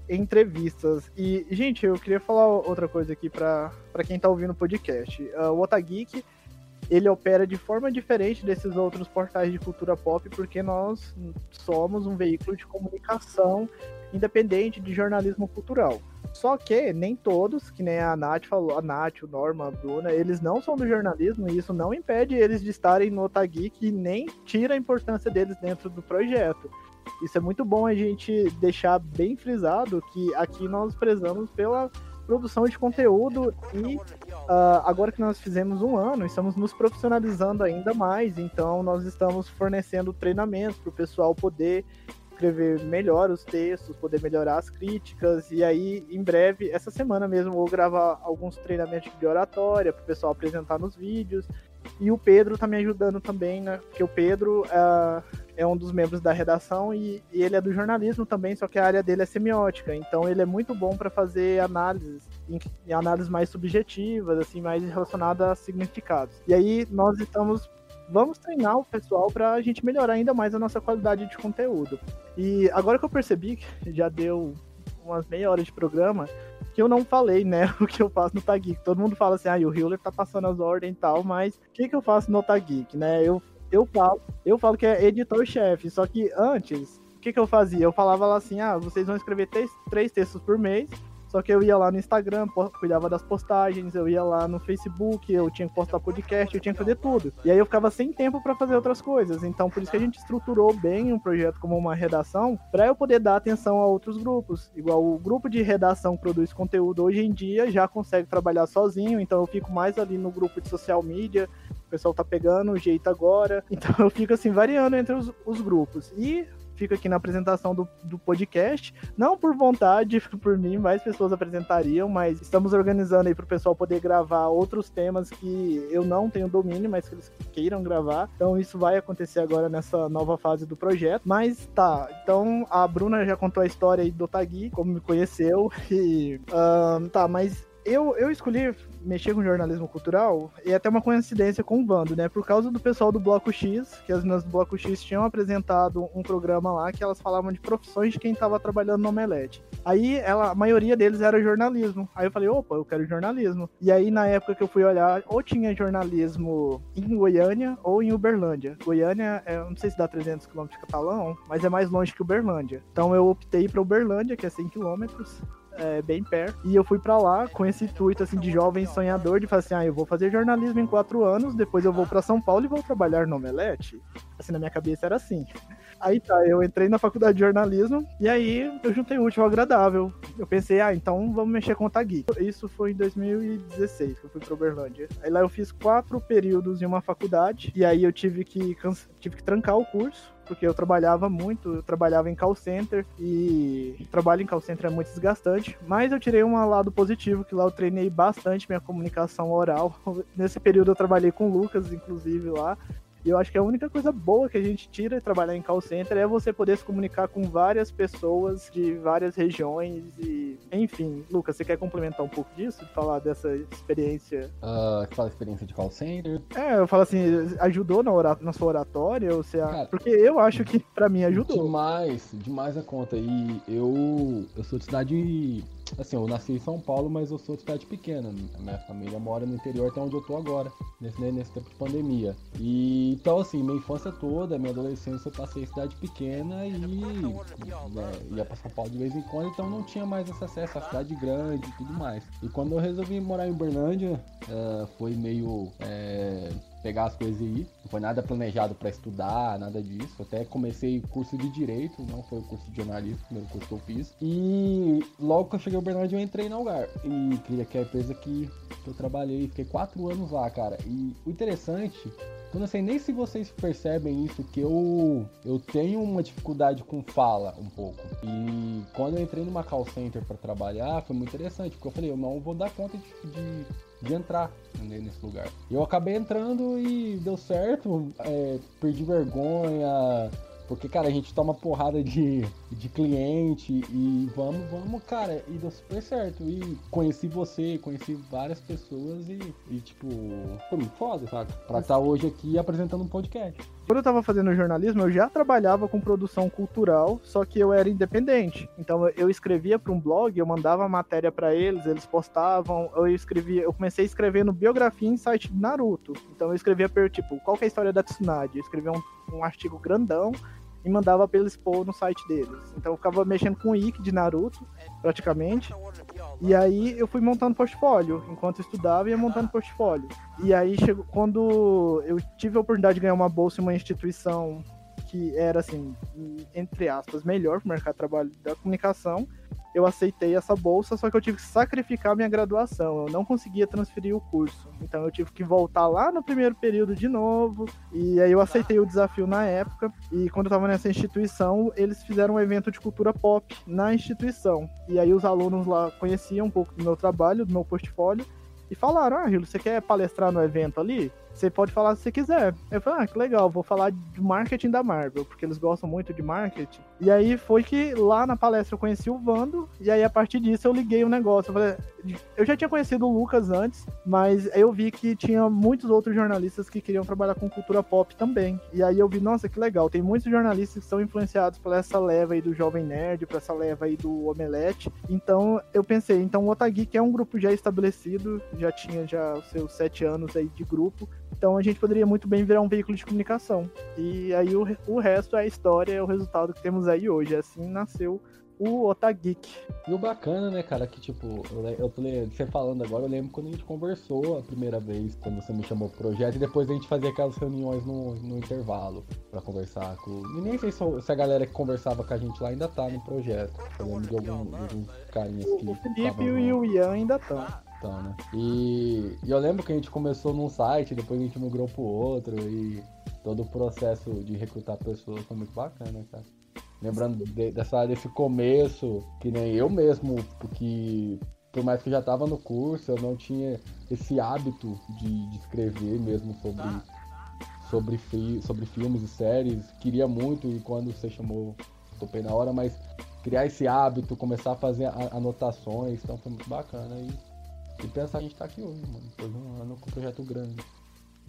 entrevistas. E, gente, eu queria falar outra coisa aqui pra quem tá ouvindo o podcast. Ah, o Otageek, ele opera de forma diferente desses outros portais de cultura pop, porque nós somos um veículo de comunicação independente de jornalismo cultural. Só que nem todos, que nem a Nath falou, a Nath, o Norma, a Bruna, eles não são do jornalismo e isso não impede eles de estarem no Otageek e nem tira a importância deles dentro do projeto. Isso é muito bom a gente deixar bem frisado que aqui nós prezamos pela produção de conteúdo e ah, agora que nós fizemos um ano, estamos nos profissionalizando ainda mais, então nós estamos fornecendo treinamentos para o pessoal poder escrever melhor os textos, poder melhorar as críticas, e aí, em breve, essa semana mesmo, vou gravar alguns treinamentos de oratória para o pessoal apresentar nos vídeos, e o Pedro tá me ajudando também, né, porque o Pedro ah, é um dos membros da redação e, e ele é do jornalismo também, só que a área dele é semiótica, então ele é muito bom para fazer análises, em, em análises mais subjetivas, assim, mais relacionadas a significados. E aí, nós estamos vamos treinar o pessoal para a gente melhorar ainda mais a nossa qualidade de conteúdo. E agora que eu percebi que já deu umas meia hora de programa, que eu não falei, né, [LAUGHS] o que eu faço no Tageek. Todo mundo fala assim, ah, o Hewler tá passando as ordens e tal, mas o que, que eu faço no Tageek, né? Eu, eu, falo, eu falo que é editor-chefe, só que antes, o que, que eu fazia? Eu falava lá assim, ah, vocês vão escrever três, três textos por mês, Só que eu ia lá no Instagram, cuidava das postagens, eu ia lá no Facebook, eu tinha que postar podcast, eu tinha que fazer tudo. E aí eu ficava sem tempo para fazer outras coisas. Então por isso que a gente estruturou bem um projeto como uma redação, para eu poder dar atenção a outros grupos. Igual o grupo de redação produz conteúdo hoje em dia já consegue trabalhar sozinho, então eu fico mais ali no grupo de social media, o pessoal tá pegando o jeito agora. Então eu fico assim variando entre os, os grupos. E fico aqui na apresentação do, do podcast. Não por vontade, [LAUGHS] por mim, mais pessoas apresentariam, mas estamos organizando aí para o pessoal poder gravar outros temas que eu não tenho domínio, mas que eles queiram gravar. Então isso vai acontecer agora nessa nova fase do projeto. Mas tá, então a Bruna já contou a história aí do Tagui, como me conheceu. [LAUGHS] E uh, tá, mas eu, eu escolhi mexer com jornalismo cultural e é até uma coincidência com o Vando, né? Por causa do pessoal do Bloco X, que as meninas do Bloco X tinham apresentado um programa lá que elas falavam de profissões de quem estava trabalhando no Omelete. Aí ela, a maioria deles era jornalismo. Aí eu falei, opa, eu quero jornalismo. E aí na época que eu fui olhar, ou tinha jornalismo em Goiânia ou em Uberlândia. Goiânia, é, não sei se dá 300 km de Catalão, mas é mais longe que Uberlândia. Então eu optei para Uberlândia, que é 100 km é, bem perto. E eu fui para lá com esse intuito assim de jovem sonhador de falar assim, ah, eu vou fazer jornalismo em quatro anos, depois eu vou para São Paulo e vou trabalhar no Omelete. Assim, na minha cabeça era assim. Aí tá, eu entrei na faculdade de jornalismo e aí eu juntei o útil ao agradável. Eu pensei, ah, então vamos mexer com o Tagui. Isso foi em 2016 que eu fui pra Uberlândia. Aí lá eu fiz quatro períodos em uma faculdade e aí eu tive que, tive que trancar o curso porque eu trabalhava muito, eu trabalhava em call center e trabalho em call center é muito desgastante, mas eu tirei um lado positivo, que lá eu treinei bastante minha comunicação oral. [LAUGHS] Nesse período eu trabalhei com o Lucas, inclusive, lá, e eu acho que a única coisa boa que a gente tira de trabalhar em call center é você poder se comunicar com várias pessoas de várias regiões e, enfim. Lucas, você quer complementar um pouco disso? Falar dessa experiência? Uh, fala experiência de call center? É, eu falo assim, ajudou na, na sua oratória? Ou você... Cara, Porque eu acho que para mim ajudou. Demais, demais a conta. E eu, eu sou de cidade Assim, eu nasci em São Paulo, mas eu sou de cidade pequena. Minha família mora no interior até onde eu tô agora, nesse, né, nesse tempo de pandemia. E então, assim, minha infância toda, minha adolescência, eu passei em cidade pequena e né, ia pra São Paulo de vez em quando, então não tinha mais esse acesso à cidade grande e tudo mais. E quando eu resolvi morar em Uberlândia, uh, foi meio. É, pegar as coisas e ir. Não foi nada planejado para estudar, nada disso. Até comecei curso de direito, não foi o curso de jornalismo, o curso que eu fiz. E logo que eu cheguei ao Bernardo, eu entrei na Algar. E queria que a empresa que, que eu trabalhei, fiquei quatro anos lá, cara. E o interessante eu não sei nem se vocês percebem isso, que eu, eu tenho uma dificuldade com fala um pouco. E quando eu entrei numa call center para trabalhar, foi muito interessante, porque eu falei, eu não vou dar conta de, de de entrar nesse lugar. Eu acabei entrando e deu certo, é, perdi vergonha, porque, cara, a gente toma porrada de, de cliente e vamos, vamos, cara, e deu super certo. E conheci você, conheci várias pessoas e, e tipo, foi muito foda, sabe? Pra estar hoje aqui apresentando um podcast. Quando eu tava fazendo jornalismo, eu já trabalhava com produção cultural, só que eu era independente. Então eu escrevia para um blog, eu mandava matéria para eles, eles postavam, eu escrevia, eu comecei escrevendo biografia em site de Naruto. Então eu escrevia tipo, qual é a história da Tsunade? Eu escrevia um, um artigo grandão e mandava pra eles pôr no site deles. Então eu ficava mexendo com o Ikki de Naruto, praticamente. E aí eu fui montando portfólio. Enquanto estudava, ia montando portfólio. E aí chegou quando eu tive a oportunidade de ganhar uma bolsa em uma instituição que era assim, entre aspas, melhor para o mercado de trabalho da comunicação eu aceitei essa bolsa, só que eu tive que sacrificar minha graduação. Eu não conseguia transferir o curso. Então eu tive que voltar lá no primeiro período de novo. E aí eu aceitei o desafio na época. E quando eu estava nessa instituição, eles fizeram um evento de cultura pop na instituição. E aí os alunos lá conheciam um pouco do meu trabalho, do meu portfólio. E falaram: Ah, Gil, você quer palestrar no evento ali? Você pode falar se você quiser. Eu falei, ah, que legal, vou falar de marketing da Marvel, porque eles gostam muito de marketing. E aí foi que lá na palestra eu conheci o Vando, e aí a partir disso eu liguei o um negócio. Eu, falei, eu já tinha conhecido o Lucas antes, mas eu vi que tinha muitos outros jornalistas que queriam trabalhar com cultura pop também. E aí eu vi, nossa, que legal, tem muitos jornalistas que são influenciados por essa leva aí do Jovem Nerd, por essa leva aí do Omelete. Então eu pensei, então o Otageek é um grupo já estabelecido, já tinha já seus sete anos aí de grupo. Então a gente poderia muito bem virar um veículo de comunicação. E aí o, o resto é a história, é o resultado que temos aí hoje. Assim nasceu o Otageek. E o bacana, né, cara, que tipo, eu, eu você falando agora, eu lembro quando a gente conversou a primeira vez, quando você me chamou pro projeto, e depois a gente fazia aquelas reuniões no, no intervalo pra conversar com. E nem sei se, se a galera que conversava com a gente lá ainda tá no projeto. Eu lembro de, algum, de alguns carinhas que. O Felipe e o Ian ainda estão. Então, né? E, e eu lembro que a gente começou num site, depois a gente migrou pro outro, e todo o processo de recrutar pessoas foi muito bacana, cara. Lembrando de- dessa, desse começo, que nem eu mesmo, porque por mais que eu já tava no curso, eu não tinha esse hábito de, de escrever mesmo sobre, sobre, fi- sobre filmes e séries. Queria muito, e quando você chamou, topei na hora, mas criar esse hábito, começar a fazer anotações, então foi muito bacana. E, e pensar que a gente tá aqui hoje, mano. De um ano com um projeto grande.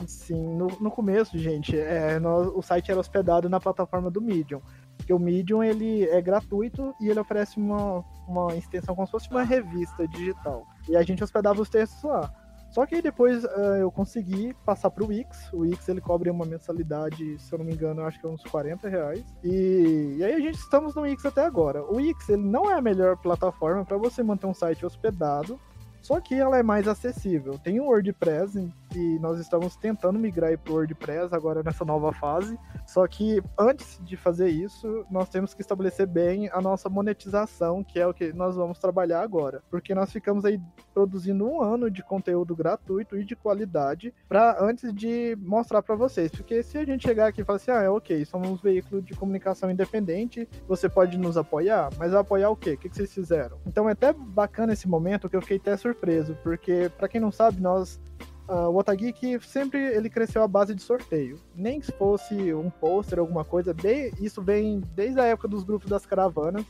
Sim, no, no começo, gente, é, o site era hospedado na plataforma do Medium. Porque o Medium ele é gratuito e ele oferece uma, uma extensão como se fosse uma revista digital. E a gente hospedava os textos lá. Só que depois ah, eu consegui passar pro Wix. O Wix ele cobre uma mensalidade, se eu não me engano, acho que é uns 40 reais. E, e aí a gente estamos no Wix até agora. O Wix ele não é a melhor plataforma para você manter um site hospedado. Só que ela é mais acessível. Tem o WordPress e nós estamos tentando migrar para o WordPress agora nessa nova fase. Só que antes de fazer isso, nós temos que estabelecer bem a nossa monetização, que é o que nós vamos trabalhar agora. Porque nós ficamos aí produzindo um ano de conteúdo gratuito e de qualidade para antes de mostrar para vocês. Porque se a gente chegar aqui e falar assim, ah, é ok, somos um veículo de comunicação independente, você pode nos apoiar, mas apoiar o quê? O que vocês fizeram? Então é até bacana esse momento que eu fiquei até surpreso, porque para quem não sabe, nós ah, o Otageek sempre ele cresceu à base de sorteio. Nem que fosse um pôster, alguma coisa. de- isso vem desde a época dos grupos das caravanas.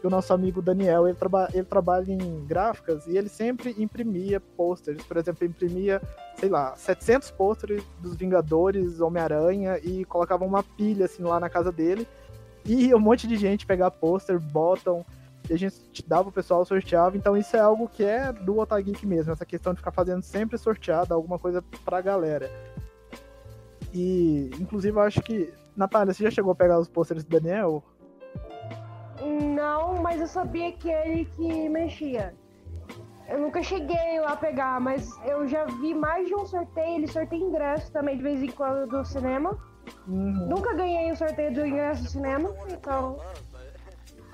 Que o nosso amigo Daniel ele, traba- ele trabalha em gráficas e ele sempre imprimia pôsteres. Por exemplo, imprimia, sei lá, 700 pôsteres dos Vingadores, Homem-Aranha e colocava uma pilha assim lá na casa dele. E um monte de gente pegar pôster, botam a gente dava o pessoal, sorteava. Então isso é algo que é do Otageek mesmo, essa questão de ficar fazendo sempre sorteado alguma coisa pra galera. E, inclusive, eu acho que. Natália, você já chegou a pegar os pôsteres do Daniel? Não, mas eu sabia que ele que mexia. Eu nunca cheguei lá a pegar, mas eu já vi mais de um sorteio. Ele sorteia ingresso também de vez em quando do cinema. Uhum. Nunca ganhei o sorteio do ingresso do cinema, então.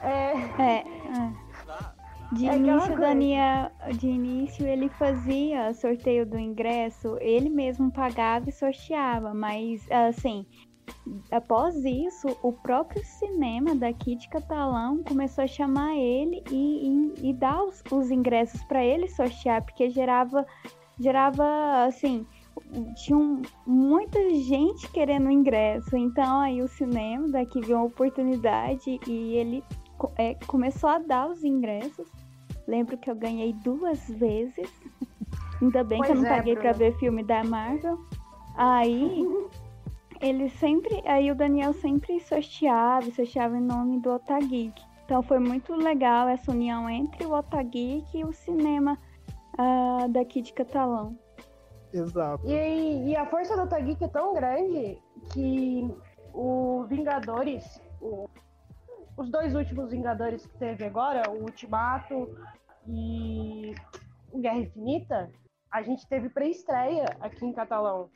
É. É, é. De É início. Daniel, de início ele fazia sorteio do ingresso, ele mesmo pagava e sorteava, mas assim, após isso, o próprio cinema daqui de Catalão começou a chamar ele e, e, e dar os, os ingressos para ele sortear, porque gerava, gerava assim, tinha um- muita gente querendo ingresso, então aí o cinema daqui viu uma oportunidade e ele é, começou a dar os ingressos. Lembro que eu ganhei duas vezes. [LAUGHS] Ainda bem que eu Pois não é, paguei pra Bruna. ver filme da Marvel. Aí [LAUGHS] ele sempre. Aí o Daniel sempre sorteava, sorteava em nome do Otageek. Então foi muito legal essa união entre o Otageek e o cinema ah, daqui de Catalão. Exato. E, e a força do Otageek é tão grande que o Vingadores, o- os dois últimos Vingadores que teve agora, o Ultimato e o Guerra Infinita, a gente teve pré-estreia aqui em Catalão.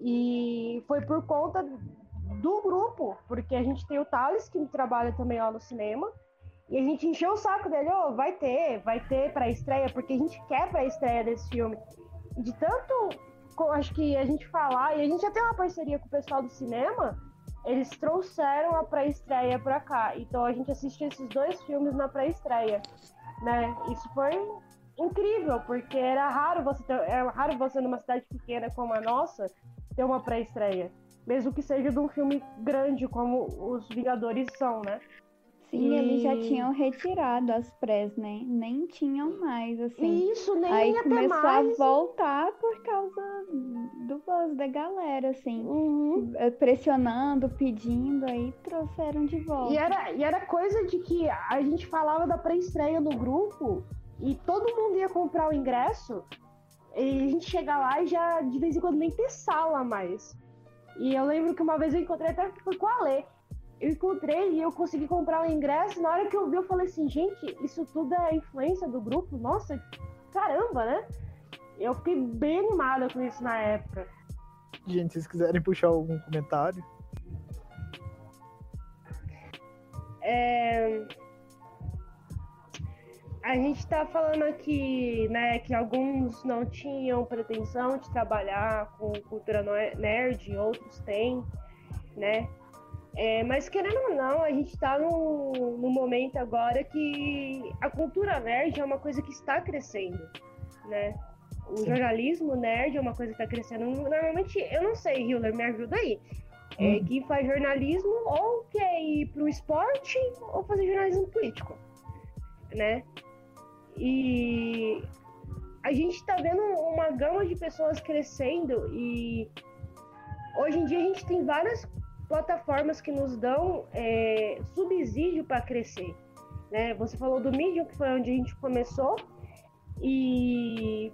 E foi por conta do grupo, porque a gente tem o Thales, que trabalha também lá no cinema, e a gente encheu o saco dele, ó, vai ter, vai ter pré-estreia, porque a gente quer pré-estreia desse filme. De tanto, acho que a gente falar, e a gente já tem uma parceria com o pessoal do cinema, eles trouxeram a pré-estreia pra cá. Então a gente assistiu esses dois filmes na pré-estreia, né? Isso foi incrível, porque era raro você ter, era raro você numa cidade pequena como a nossa ter uma pré-estreia, mesmo que seja de um filme grande como os Vingadores são, né? Sim, eles já E- tinham retirado as prés, né? Nem tinham mais, assim. E isso nem Aí começou mais. a voltar por causa do buzz da galera, assim. Uhum. Eh, Pressionando, pedindo, aí trouxeram de volta. E era, e era coisa de que a gente falava da pré-estreia no grupo e todo mundo ia comprar o ingresso e a gente chega lá e já de vez em quando nem ter sala mais. E eu lembro que uma vez eu encontrei até que foi com a Lê. Eu encontrei e eu consegui comprar o ingresso. Na hora que eu vi, eu falei assim, gente, isso tudo é influência do grupo? Nossa, caramba, né? Eu fiquei bem animada com isso na época. Gente, se vocês quiserem puxar algum comentário. É... A gente está falando aqui, né, que alguns não tinham pretensão de trabalhar com cultura nerd, outros têm, né? É, mas querendo ou não, a gente está num, num momento agora que a cultura nerd é uma coisa que está crescendo, né? O Sim. jornalismo nerd é uma coisa que está crescendo. Normalmente, eu não sei, Hiller, me ajuda aí. É, hum. quem faz jornalismo ou quer ir para o esporte ou fazer jornalismo político, né? E a gente está vendo uma gama de pessoas crescendo e hoje em dia a gente tem várias plataformas que nos dão é, subsídio para crescer. Né? Você falou do Medium, que foi onde a gente começou, e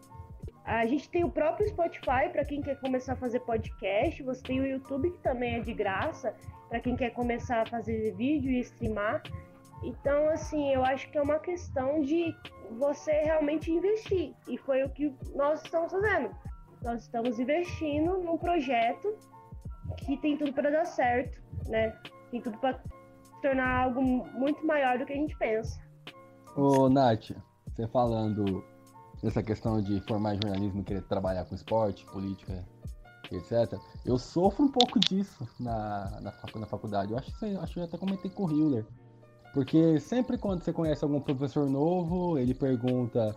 a gente tem o próprio Spotify para quem quer começar a fazer podcast, você tem o YouTube, que também é de graça, para quem quer começar a fazer vídeo e streamar. Então, assim, eu acho que é uma questão de você realmente investir, e foi o que nós estamos fazendo. Nós estamos investindo num projeto que tem tudo para dar certo, né? Tem tudo para tornar algo muito maior do que a gente pensa. Ô, Nath, você falando dessa questão de formar jornalismo, querer trabalhar com esporte, política, etc. Eu sofro um pouco disso na, na, na faculdade. Eu acho, acho que eu até comentei com o Hiller. Porque sempre quando você conhece algum professor novo, ele pergunta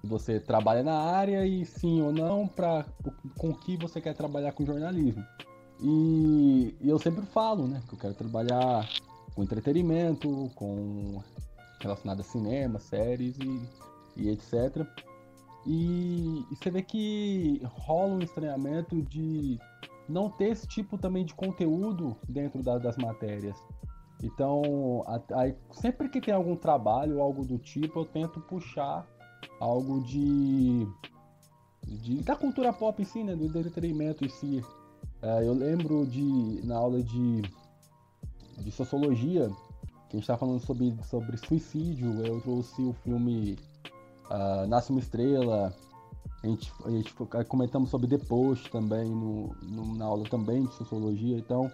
se você trabalha na área e sim ou não para com que você quer trabalhar com jornalismo. E, e, eu sempre falo, né, que eu quero trabalhar com entretenimento, com relacionado a cinema, séries e, e etc. E, e, você vê que rola um estranhamento de não ter esse tipo também de conteúdo dentro da, das matérias. Então, aí, sempre que tem algum trabalho ou algo do tipo, eu tento puxar algo de, de da cultura pop em si, né, do entretenimento em si. É, eu lembro de, na aula de, de sociologia, que a gente estava falando sobre, sobre suicídio, eu trouxe o filme uh, Nasce uma Estrela, a gente, a gente comentamos sobre Post também, no, no, na aula também de sociologia, então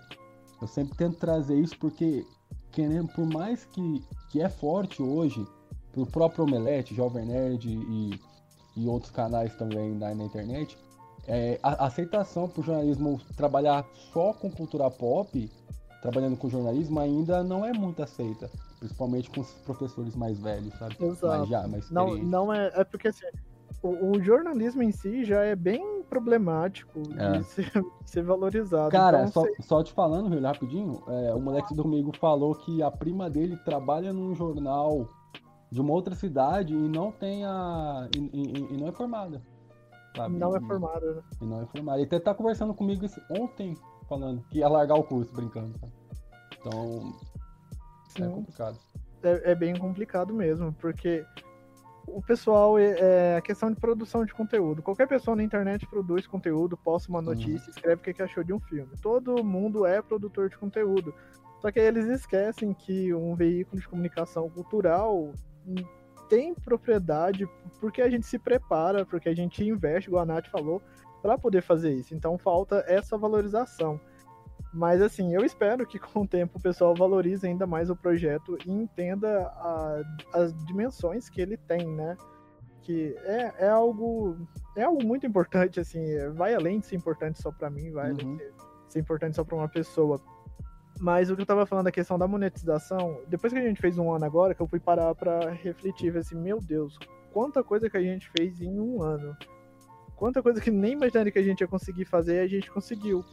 eu sempre tento trazer isso porque, querendo, por mais que, que é forte hoje, pelo próprio Omelete, Jovem Nerd e, e outros canais também na, na internet, é, a, aceitação para o jornalismo trabalhar só com cultura pop, trabalhando com jornalismo, ainda não é muito aceita. Principalmente com os professores mais velhos, sabe? Exato. Mais já, mais não, não é. É porque assim, o, o, jornalismo em si já é bem problemático é. [LAUGHS] de ser, ser, valorizado. Cara, então, só, sei... só te falando, Rio, rapidinho, é, o moleque do comigo falou que a prima dele trabalha num jornal de uma outra cidade e não tem a. e, e, e não é formada. Sabe? Não é formada, né? E não é formada. Ele até tá conversando comigo ontem, falando que ia largar o curso, brincando. Sabe? Então, é Sim. é complicado. É, é, bem complicado mesmo, porque o pessoal é, é, a questão de produção de conteúdo. Qualquer pessoa na internet produz conteúdo, posta uma notícia, uhum. escreve o que achou de um filme. Todo mundo é produtor de conteúdo. Só que aí eles esquecem que um veículo de comunicação cultural tem propriedade porque a gente se prepara, porque a gente investe, igual a Nath falou, para poder fazer isso. Então falta essa valorização. Mas assim, eu espero que com o tempo o pessoal valorize ainda mais o projeto e entenda a, as dimensões que ele tem, né? Que é, é algo é algo muito importante, assim, vai além de ser importante só para mim, vai uhum. ser, ser importante só para uma pessoa. Mas o que eu tava falando, a questão da monetização, depois que a gente fez um ano agora, que eu fui parar pra refletir, assim, meu Deus, quanta coisa que a gente fez em um ano. Quanta coisa que nem imaginaria que a gente ia conseguir fazer, a gente conseguiu.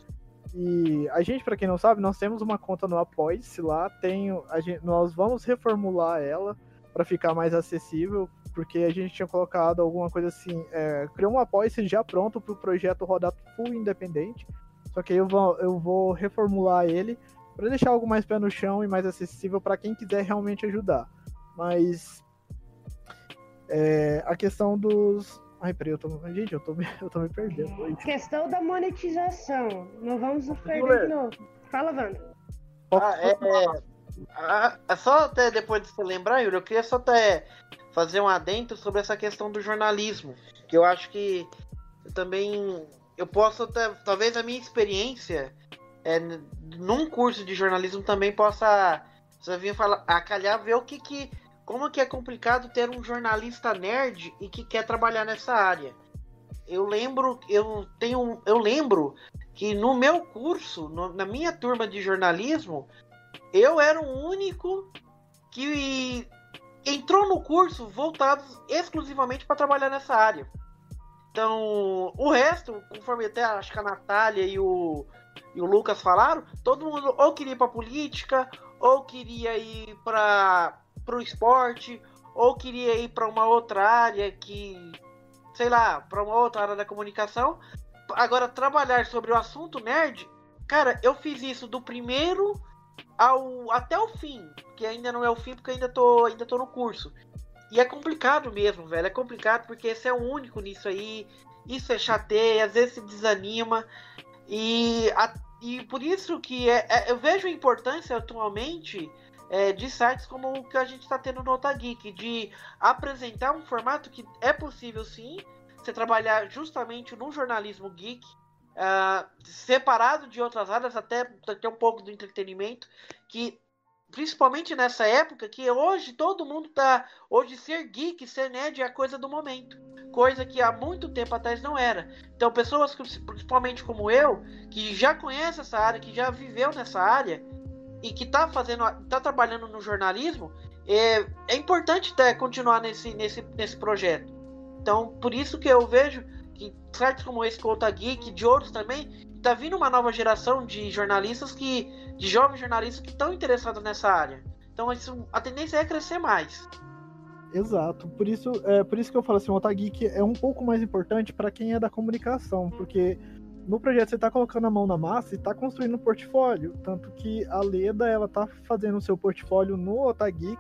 E a gente, para quem não sabe, nós temos uma conta no Apoia-se lá, tem, gente, nós vamos reformular ela para ficar mais acessível, porque a gente tinha colocado alguma coisa assim, é, criou um Apoia-se já pronto para o projeto rodar full independente, só que eu vou, eu vou reformular ele para deixar algo mais pé no chão e mais acessível para quem quiser realmente ajudar. Mas é, a questão dos. Ai, peraí, eu tô. Gente, eu tô, me... [LAUGHS] eu tô me perdendo. Questão da monetização. Não vamos nos perder de novo. Fala, Wanda. Ah, é, é, ah, é só até depois de você lembrar, Yuri, eu queria só até fazer um adendo sobre essa questão do jornalismo. Que eu acho que eu também. Eu posso até. Talvez a minha experiência é, num curso de jornalismo também possa. Você vir falar, a calhar ver o que, que. Como que é complicado ter um jornalista nerd e que quer trabalhar nessa área. Eu lembro, eu tenho, eu lembro que no meu curso, no, na minha turma de jornalismo, eu era o único que entrou no curso voltado exclusivamente para trabalhar nessa área. Então, o resto, conforme até acho que a Natália e o, e o Lucas falaram, todo mundo ou queria ir para política, ou queria ir para o esporte, ou queria ir para uma outra área que, sei lá, para uma outra área da comunicação. Agora, trabalhar sobre o assunto nerd, cara, eu fiz isso do primeiro ao até o fim, que ainda não é o fim porque ainda tô ainda tô no curso. E é complicado mesmo, velho, é complicado porque esse é o único nisso aí. Isso é chateia, às vezes se desanima e a, e por isso que é, é, eu vejo a importância atualmente é, de sites como o que a gente está tendo no Otageek, de apresentar um formato que é possível sim, você trabalhar justamente no jornalismo geek, uh, separado de outras áreas, até, até um pouco do entretenimento, que principalmente nessa época que hoje todo mundo tá. Hoje ser geek, ser nerd é a coisa do momento. Coisa que há muito tempo atrás não era. Então, pessoas, principalmente como eu, que já conhece essa área, que já viveu nessa área e que tá fazendo, tá trabalhando no jornalismo, é, é importante até continuar nesse, nesse, nesse projeto. Então, por isso que eu vejo que sites como esse Conta Geek, de outros também, tá vindo uma nova geração de jornalistas que. de jovens jornalistas que estão interessados nessa área. Então isso, a tendência é crescer mais. Exato. Por isso, é, por isso que eu falo assim, o Otageek é um pouco mais importante para quem é da comunicação, porque no projeto você está colocando a mão na massa e está construindo um portfólio. Tanto que a Leda ela tá fazendo o seu portfólio no Otageek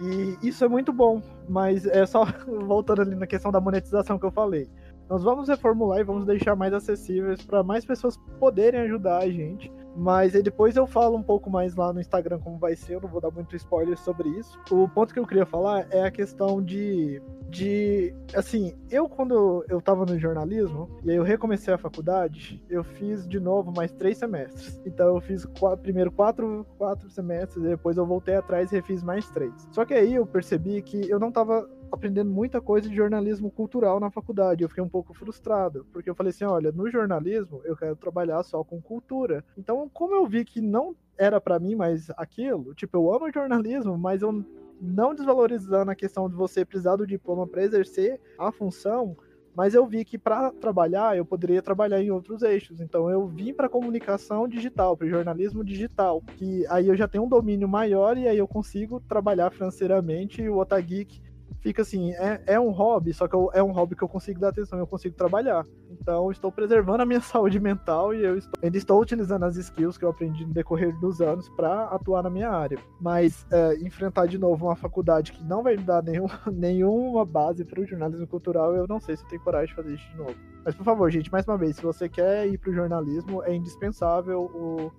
e isso é muito bom. Mas é só [LAUGHS] voltando ali na questão da monetização que eu falei. Nós vamos reformular e vamos deixar mais acessíveis para mais pessoas poderem ajudar a gente. Mas aí depois eu falo um pouco mais lá no Instagram como vai ser, eu não vou dar muito spoiler sobre isso. O ponto que eu queria falar é a questão de. de assim, eu quando eu tava no jornalismo, e aí eu recomecei a faculdade, eu fiz de novo mais três semestres. Então eu fiz quatro, primeiro quatro, quatro semestres, depois eu voltei atrás e refiz mais três. Só que aí eu percebi que eu não tava aprendendo muita coisa de jornalismo cultural na faculdade. Eu fiquei um pouco frustrado, porque eu falei assim: olha, no jornalismo eu quero trabalhar só com cultura. Então, como eu vi que não era para mim mais aquilo, tipo, eu amo jornalismo, mas eu não desvalorizando a questão de você precisar do diploma para exercer a função, mas eu vi que para trabalhar eu poderia trabalhar em outros eixos. Então eu vim para comunicação digital, para jornalismo digital, que aí eu já tenho um domínio maior e aí eu consigo trabalhar financeiramente o Otageek fica assim, é, é um hobby, só que eu, é um hobby que eu consigo dar atenção, eu consigo trabalhar. Então, estou preservando a minha [LAUGHS] saúde mental e eu estou, ainda estou utilizando as skills que eu aprendi no decorrer dos anos para atuar na minha área. Mas é, enfrentar de novo uma faculdade que não vai me dar nenhum, [LAUGHS] nenhuma base para o jornalismo cultural, eu não sei se eu tenho coragem de fazer isso de novo. Mas, por favor, gente, mais uma vez, se você quer ir para o jornalismo, é indispensável o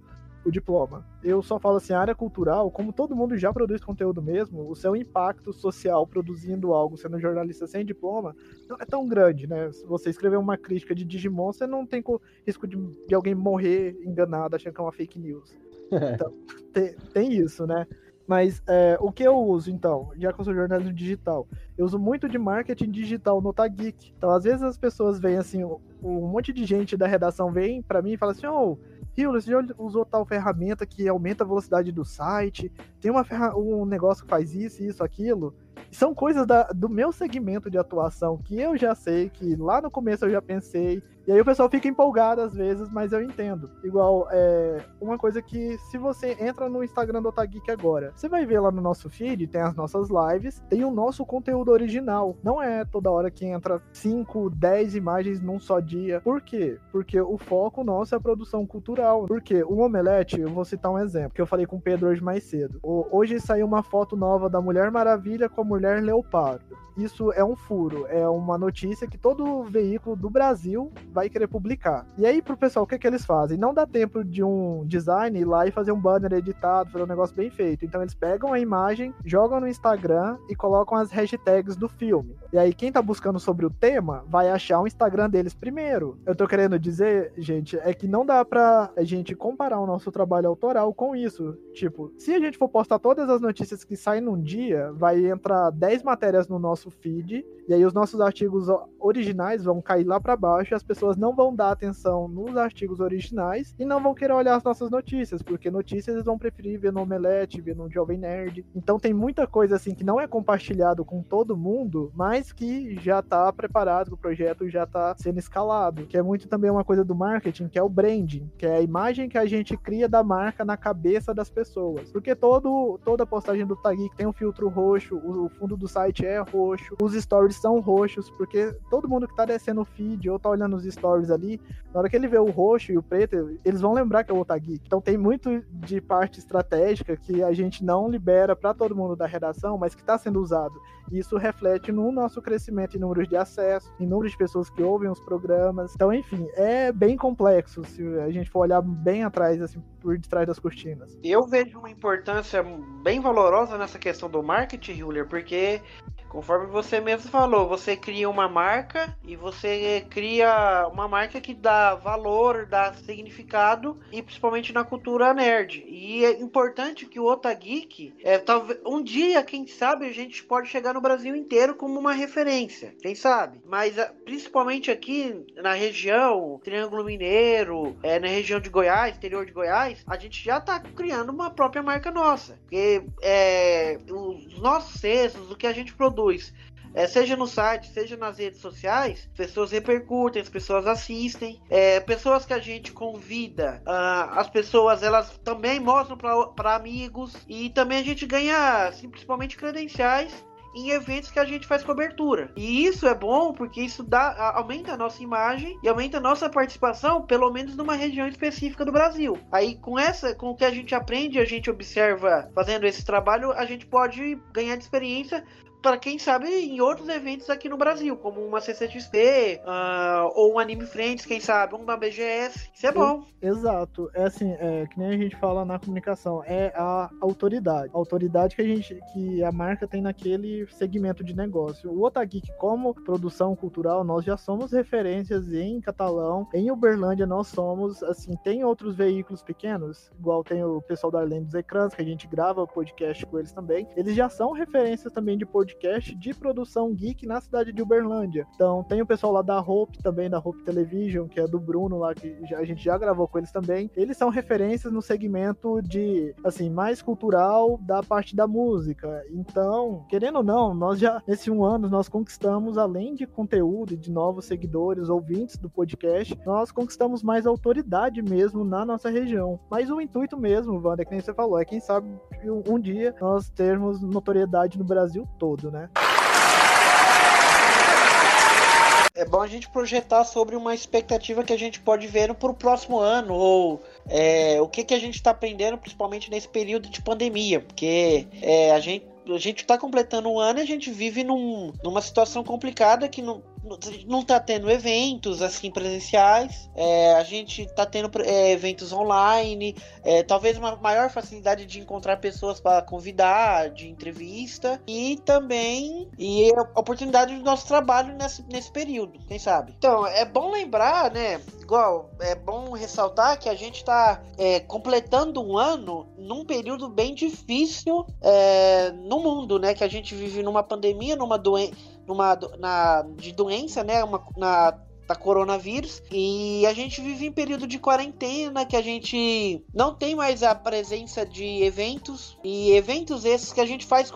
o diploma. Eu só falo assim, a área cultural, como todo mundo já produz conteúdo mesmo, o seu impacto social produzindo algo, sendo jornalista sem diploma, não é tão grande, né? Se você escrever uma crítica de Digimon, você não tem risco de, de alguém morrer enganado achando que é uma fake news. [LAUGHS] Então, tem, tem isso, né? Mas é, o que eu uso, então, já que eu sou jornalismo digital, eu uso muito de marketing digital no Tageek. Então, às vezes as pessoas vêm assim, um monte de gente da redação vem para mim e fala assim, oh, Rio, você já usou tal ferramenta que aumenta a velocidade do site? Tem uma um negócio que faz isso, isso, aquilo? são coisas da, do meu segmento de atuação que eu já sei, que lá no começo eu já pensei. E aí o pessoal fica empolgado às vezes, mas eu entendo. Igual, é, uma coisa que se você entra no Instagram do Otageek agora, você vai ver lá no nosso feed, tem as nossas lives, tem o nosso conteúdo original. Não é toda hora que entra 5, 10 imagens num só dia. Por quê? Porque o foco nosso é a produção cultural. Porque o Omelete, eu vou citar um exemplo, que eu falei com o Pedro hoje mais cedo. Hoje saiu uma foto nova da Mulher Maravilha com a Mulher Leopardo. Isso é um furo, é uma notícia que todo veículo do Brasil vai querer publicar. E aí, pro pessoal, o que, que eles fazem? Não dá tempo de um design ir lá e fazer um banner editado, fazer um negócio bem feito. Então eles pegam a imagem, jogam no Instagram e colocam as hashtags do filme. E aí, quem tá buscando sobre o tema vai achar o Instagram deles primeiro. Eu tô querendo dizer, gente, é que não dá pra a gente comparar o nosso trabalho autoral com isso. Tipo, se a gente for postar todas as notícias que saem num dia, vai entrar 10 matérias no nosso feed, e aí os nossos artigos originais vão cair lá para baixo e as pessoas não vão dar atenção nos artigos originais e não vão querer olhar as nossas notícias, porque notícias eles vão preferir ver no Omelete, ver no Jovem Nerd. Então tem muita coisa assim que não é compartilhado com todo mundo, mas que já tá preparado, o projeto já tá sendo escalado, que é muito também uma coisa do marketing, que é o branding, que é a imagem que a gente cria da marca na cabeça das pessoas. Porque todo, toda postagem do Tagui tem um filtro roxo, o fundo do site é roxo, os stories são roxos, porque todo mundo que tá descendo o feed ou tá olhando os stories ali, na hora que ele vê o roxo e o preto, eles vão lembrar que é o Otagui. Então tem muito de parte estratégica que a gente não libera para todo mundo da redação, mas que está sendo usado. Isso reflete no nosso crescimento em números de acesso, em número de pessoas que ouvem os programas. Então, enfim, é bem complexo se a gente for olhar bem atrás, assim, por detrás das cortinas. Eu vejo uma importância bem valorosa nessa questão do marketing, Julia, porque Conforme você mesmo falou, você cria uma marca e você cria uma marca que dá valor, dá significado e principalmente na cultura nerd. E é importante que o Otageek, é, talvez um dia, quem sabe, a gente pode chegar no Brasil inteiro como uma referência, quem sabe? Mas ah, principalmente aqui na região, Triângulo Mineiro, é, na região de Goiás, interior de Goiás, a gente já está criando uma própria marca nossa. Porque é, os nossos cestos, o que a gente produz produz, é, seja no site, seja nas redes sociais, pessoas repercutem, as pessoas assistem, é, pessoas que a gente convida, uh, as pessoas elas também mostram para amigos e também a gente ganha assim, principalmente credenciais em eventos que a gente faz cobertura. E isso é bom porque isso dá, aumenta a nossa imagem e aumenta a nossa participação, pelo menos numa região específica do Brasil. Aí com essa, com o que a gente aprende, a gente observa fazendo esse trabalho, a gente pode ganhar de experiência para quem sabe em outros eventos aqui no Brasil, como uma CCXP, uh, ah, ou um Anime Friends, quem sabe, um da BGS. Isso é bom. Exato. É assim, é, que nem a gente fala na comunicação, é a autoridade. A autoridade que a gente, que a marca tem naquele segmento de negócio. O Otageek, como produção cultural, nós já somos referências em catalão. Em Uberlândia, nós somos, assim, tem outros veículos pequenos, igual tem o pessoal da Arlene dos Ecrãs, que a gente grava podcast com eles também. Eles já são referências também de podcast podcast de produção geek na cidade de Uberlândia. Então tem o pessoal lá da Hope também, da Hope Television, que é do Bruno lá, que a gente já gravou com eles também. Eles são referências no segmento de, assim, mais cultural da parte da música. Então, querendo ou não, nós já, nesse um ano, nós conquistamos, além de conteúdo e de novos seguidores, ouvintes do podcast, nós conquistamos mais autoridade mesmo na nossa região. Mas o intuito mesmo, Wanda, é que nem você falou, é quem sabe um dia nós termos notoriedade no Brasil todo né? É bom a gente projetar sobre uma expectativa que a gente pode ver para o próximo ano, ou é, o que, que a gente está aprendendo, principalmente nesse período de pandemia, porque é, a gente a gente está completando um ano e a gente vive num, numa situação complicada que não, não tá tendo eventos assim presenciais, é, a gente tá tendo é, eventos online, é, talvez uma maior facilidade de encontrar pessoas para convidar, de entrevista e também e a oportunidade do nosso trabalho nesse, nesse período, quem sabe. Então é bom lembrar, né? Igual é bom ressaltar que a gente está é, completando um ano num período bem difícil é, no mundo, né? Que a gente vive numa pandemia, numa doença numa na, de doença, né? Uma, na da coronavírus e a gente vive em período de quarentena que a gente não tem mais a presença de eventos e eventos esses que a gente faz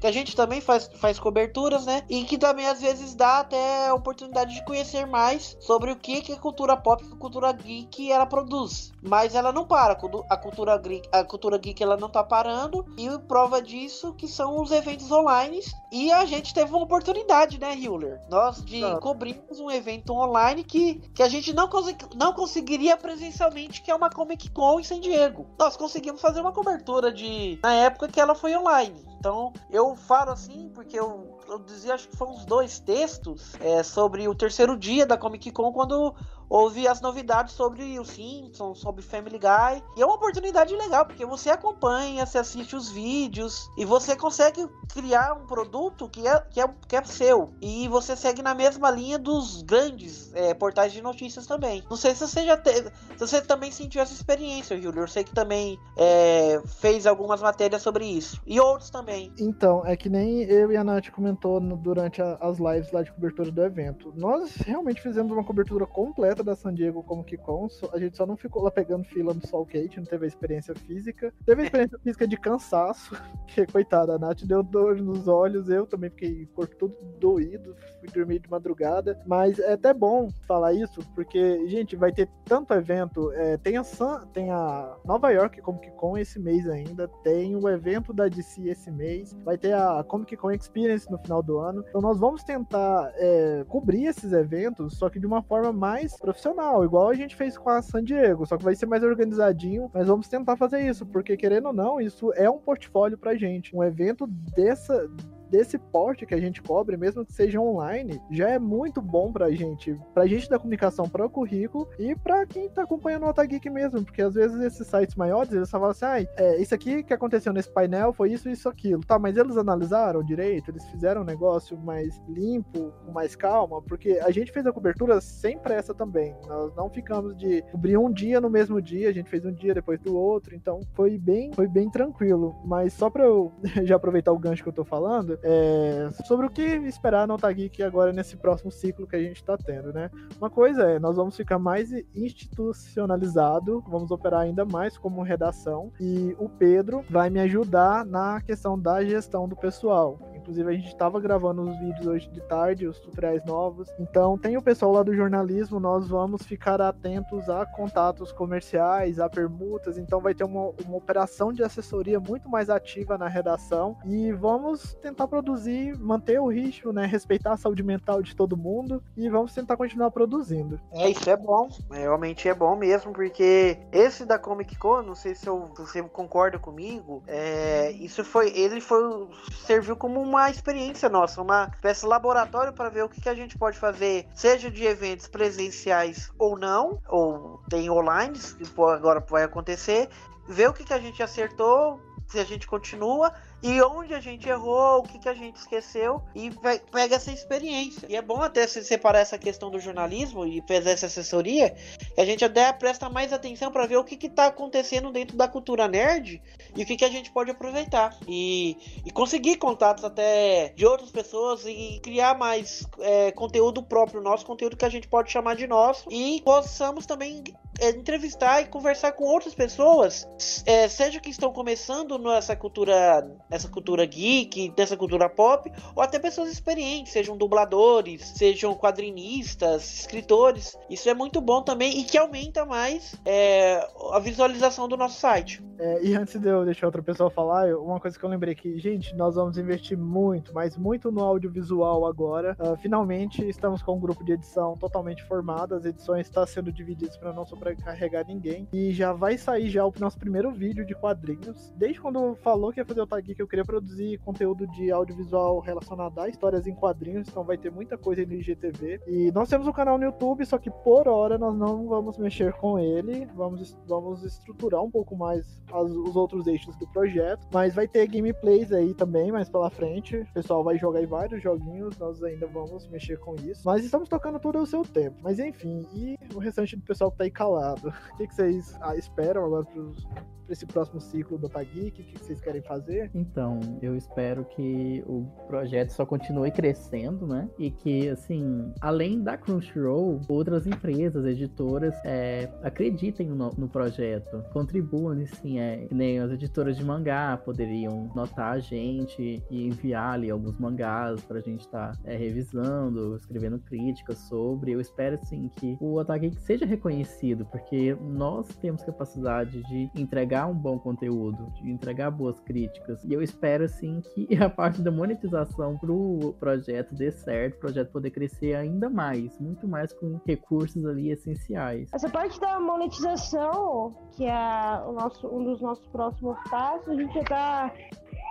que a gente também faz, faz coberturas, né? E que também às vezes dá até a oportunidade de conhecer mais sobre o que, que a cultura pop, a cultura geek ela produz. Mas ela não para, a cultura geek, a cultura geek ela não tá parando e prova disso que são os eventos online e a gente teve uma oportunidade, né, Hewler? Nós de ah. cobrirmos um evento online que, que a gente não, não conseguiria presencialmente, que é uma Comic Con em San Diego. Nós conseguimos fazer uma cobertura de na época que ela foi online. Então, eu falo assim porque eu, eu dizia, acho que foram uns dois textos é, sobre o terceiro dia da Comic Con, quando houve as novidades sobre o Simpsons, sobre Family Guy. E é uma oportunidade legal, porque você acompanha, você assiste os vídeos e você consegue criar um produto que é, que é, que é seu. E você segue na mesma linha dos grandes é, portais de notícias também. Não sei se você já teve. Se você também sentiu essa experiência, Júlio. Eu sei que também é, fez algumas matérias sobre isso. E outros também. Então, é que nem eu e a Nath comentou no, durante a, as lives lá de cobertura do evento. Nós realmente fizemos uma cobertura completa da San Diego Comic Con. A gente só não ficou lá pegando fila no Sol Kate, não teve a experiência física. Teve a experiência física de cansaço, [LAUGHS] que coitada, a Nath deu dor nos olhos, eu também fiquei corpo todo doído, fui dormir de madrugada. Mas é até bom falar isso, porque, gente, vai ter tanto evento. É, tem, a San, tem a Nova York Comic Con esse mês ainda, tem o evento da DC esse mês, vai ter a Comic Con Experience no final do ano. Então nós vamos tentar é, cobrir esses eventos, só que de uma forma mais profissional, igual a gente fez com a San Diego, só que vai ser mais organizadinho, mas vamos tentar fazer isso, porque querendo ou não, isso é um portfólio pra gente. Um evento dessa desse porte que a gente cobre, mesmo que seja online, já é muito bom pra gente, pra gente da comunicação para o currículo e pra quem tá acompanhando o Otageek mesmo, porque às vezes esses sites maiores, eles falam assim, ah, é, isso aqui que aconteceu nesse painel foi isso, isso, aquilo, tá, mas eles analisaram direito, eles fizeram um negócio mais limpo, com mais calma, porque a gente fez a cobertura sem pressa também, nós não ficamos de cobrir um dia no mesmo dia, a gente fez um dia depois do outro, então foi bem, foi bem tranquilo, mas só pra eu [LAUGHS] já aproveitar o gancho que eu tô falando, é, sobre o que esperar no Otageek agora nesse próximo ciclo que a gente está tendo, né? Uma coisa é, nós vamos ficar mais institucionalizado, vamos operar ainda mais como redação e o Pedro vai me ajudar na questão da gestão do pessoal. Inclusive, a gente estava gravando os vídeos hoje de tarde, os tutoriais novos. Então, tem o pessoal lá do jornalismo, nós vamos ficar atentos a contatos comerciais, a permutas. Então, vai ter uma, uma operação de assessoria muito mais ativa na redação. E vamos tentar produzir, manter o ritmo, né? Respeitar a saúde mental de todo mundo. E vamos tentar continuar produzindo. É, isso é bom. Realmente é bom mesmo, porque esse da Comic Con, não sei se, eu, se você concorda comigo, é, isso foi. Ele foi. serviu como uma experiência nossa, uma espécie de laboratório para ver o que, que a gente pode fazer, seja de eventos presenciais ou não, ou tem online, que agora vai acontecer, ver o que, que a gente acertou, se a gente continua e onde a gente errou, o que, que a gente esqueceu e pega essa experiência. E é bom até se separar essa questão do jornalismo e fazer essa assessoria, que a gente até presta mais atenção para ver o que está acontecendo dentro da cultura nerd e o que, que a gente pode aproveitar. E, e conseguir contatos até de outras pessoas e criar mais é, conteúdo próprio nosso, conteúdo que a gente pode chamar de nosso e possamos também é, entrevistar e conversar com outras pessoas, é, seja que estão começando nessa cultura nessa cultura geek, nessa cultura pop, ou até pessoas experientes, sejam dubladores, sejam quadrinistas, escritores. Isso é muito bom também e que aumenta mais é, a visualização do nosso site. É, e antes de eu deixar outra pessoa falar, uma coisa que eu lembrei que, gente, nós vamos investir muito, mas muito no audiovisual agora. Uh, finalmente estamos com um grupo de edição totalmente formado, as edições estão sendo divididas para não sobrecarregar ninguém. E já vai sair já o nosso primeiro vídeo de quadrinhos. Desde quando falou que ia fazer o Tag que eu queria produzir conteúdo de audiovisual relacionado a histórias em quadrinhos, então vai ter muita coisa no IGTV. E nós temos um canal no YouTube, só que por hora nós não vamos mexer com ele, vamos, vamos estruturar um pouco mais as, os outros eixos do projeto, mas vai ter gameplays aí também mais pela frente. O pessoal vai jogar vários joguinhos, nós ainda vamos mexer com isso. Mas estamos tocando tudo ao seu tempo. Mas enfim, e o restante do pessoal que tá aí calado? [LAUGHS] O que, que vocês ah, esperam agora pros esse próximo ciclo do Otageek? O que vocês querem fazer? Então, eu espero que o projeto só continue crescendo, né? E que, assim, além da Crunchyroll, outras empresas, editoras, é, acreditem no, no, projeto, contribuam, assim, é, nem as editoras de mangá poderiam notar a gente e enviar ali alguns mangás pra gente estar tá, é, revisando, escrevendo críticas sobre. Eu espero, assim, que o Otageek seja reconhecido, porque nós temos capacidade de entregar entregar um bom conteúdo, de entregar boas críticas. E eu espero, assim, que [LAUGHS] a parte da monetização pro projeto dê certo, o projeto poder crescer ainda mais, muito mais com recursos ali essenciais. Essa parte da monetização, que é o nosso, um dos nossos próximos passos, a gente já tá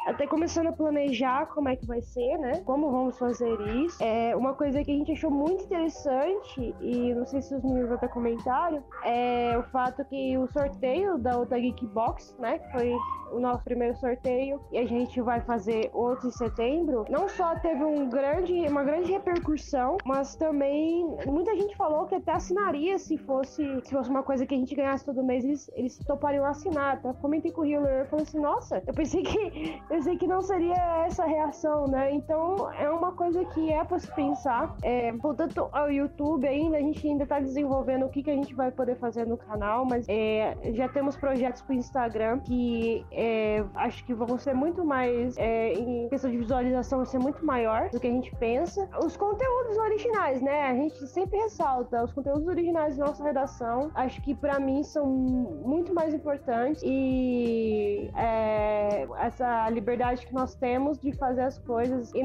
até começando a planejar como é que vai ser, né? Como vamos fazer isso. É uma coisa que a gente achou muito interessante, e não sei se os meninos até comentaram, é o fato que o sorteio da outra Geek Box, né? Que foi o nosso primeiro sorteio, e a gente vai fazer outro em setembro, não só teve um grande, uma grande repercussão, mas também muita gente falou que até assinaria se fosse, se fosse uma coisa que a gente ganhasse todo mês, eles, eles topariam assinar. Tá? Comentei com o Healer e falei assim, nossa, eu pensei que pensei que não seria essa reação, né? Então é uma coisa que é para se pensar. É, portanto, ao YouTube ainda, a gente ainda tá desenvolvendo o que, que a gente vai poder fazer no canal, mas é, já temos projetos pro Instagram que é, acho que vão ser muito mais, é, em questão de visualização, vai ser muito maior do que a gente pensa. Os conteúdos originais, né? A gente sempre ressalta, os conteúdos originais da nossa redação, acho que para mim são muito mais importantes e é, essa liberdade que nós temos de fazer as coisas e,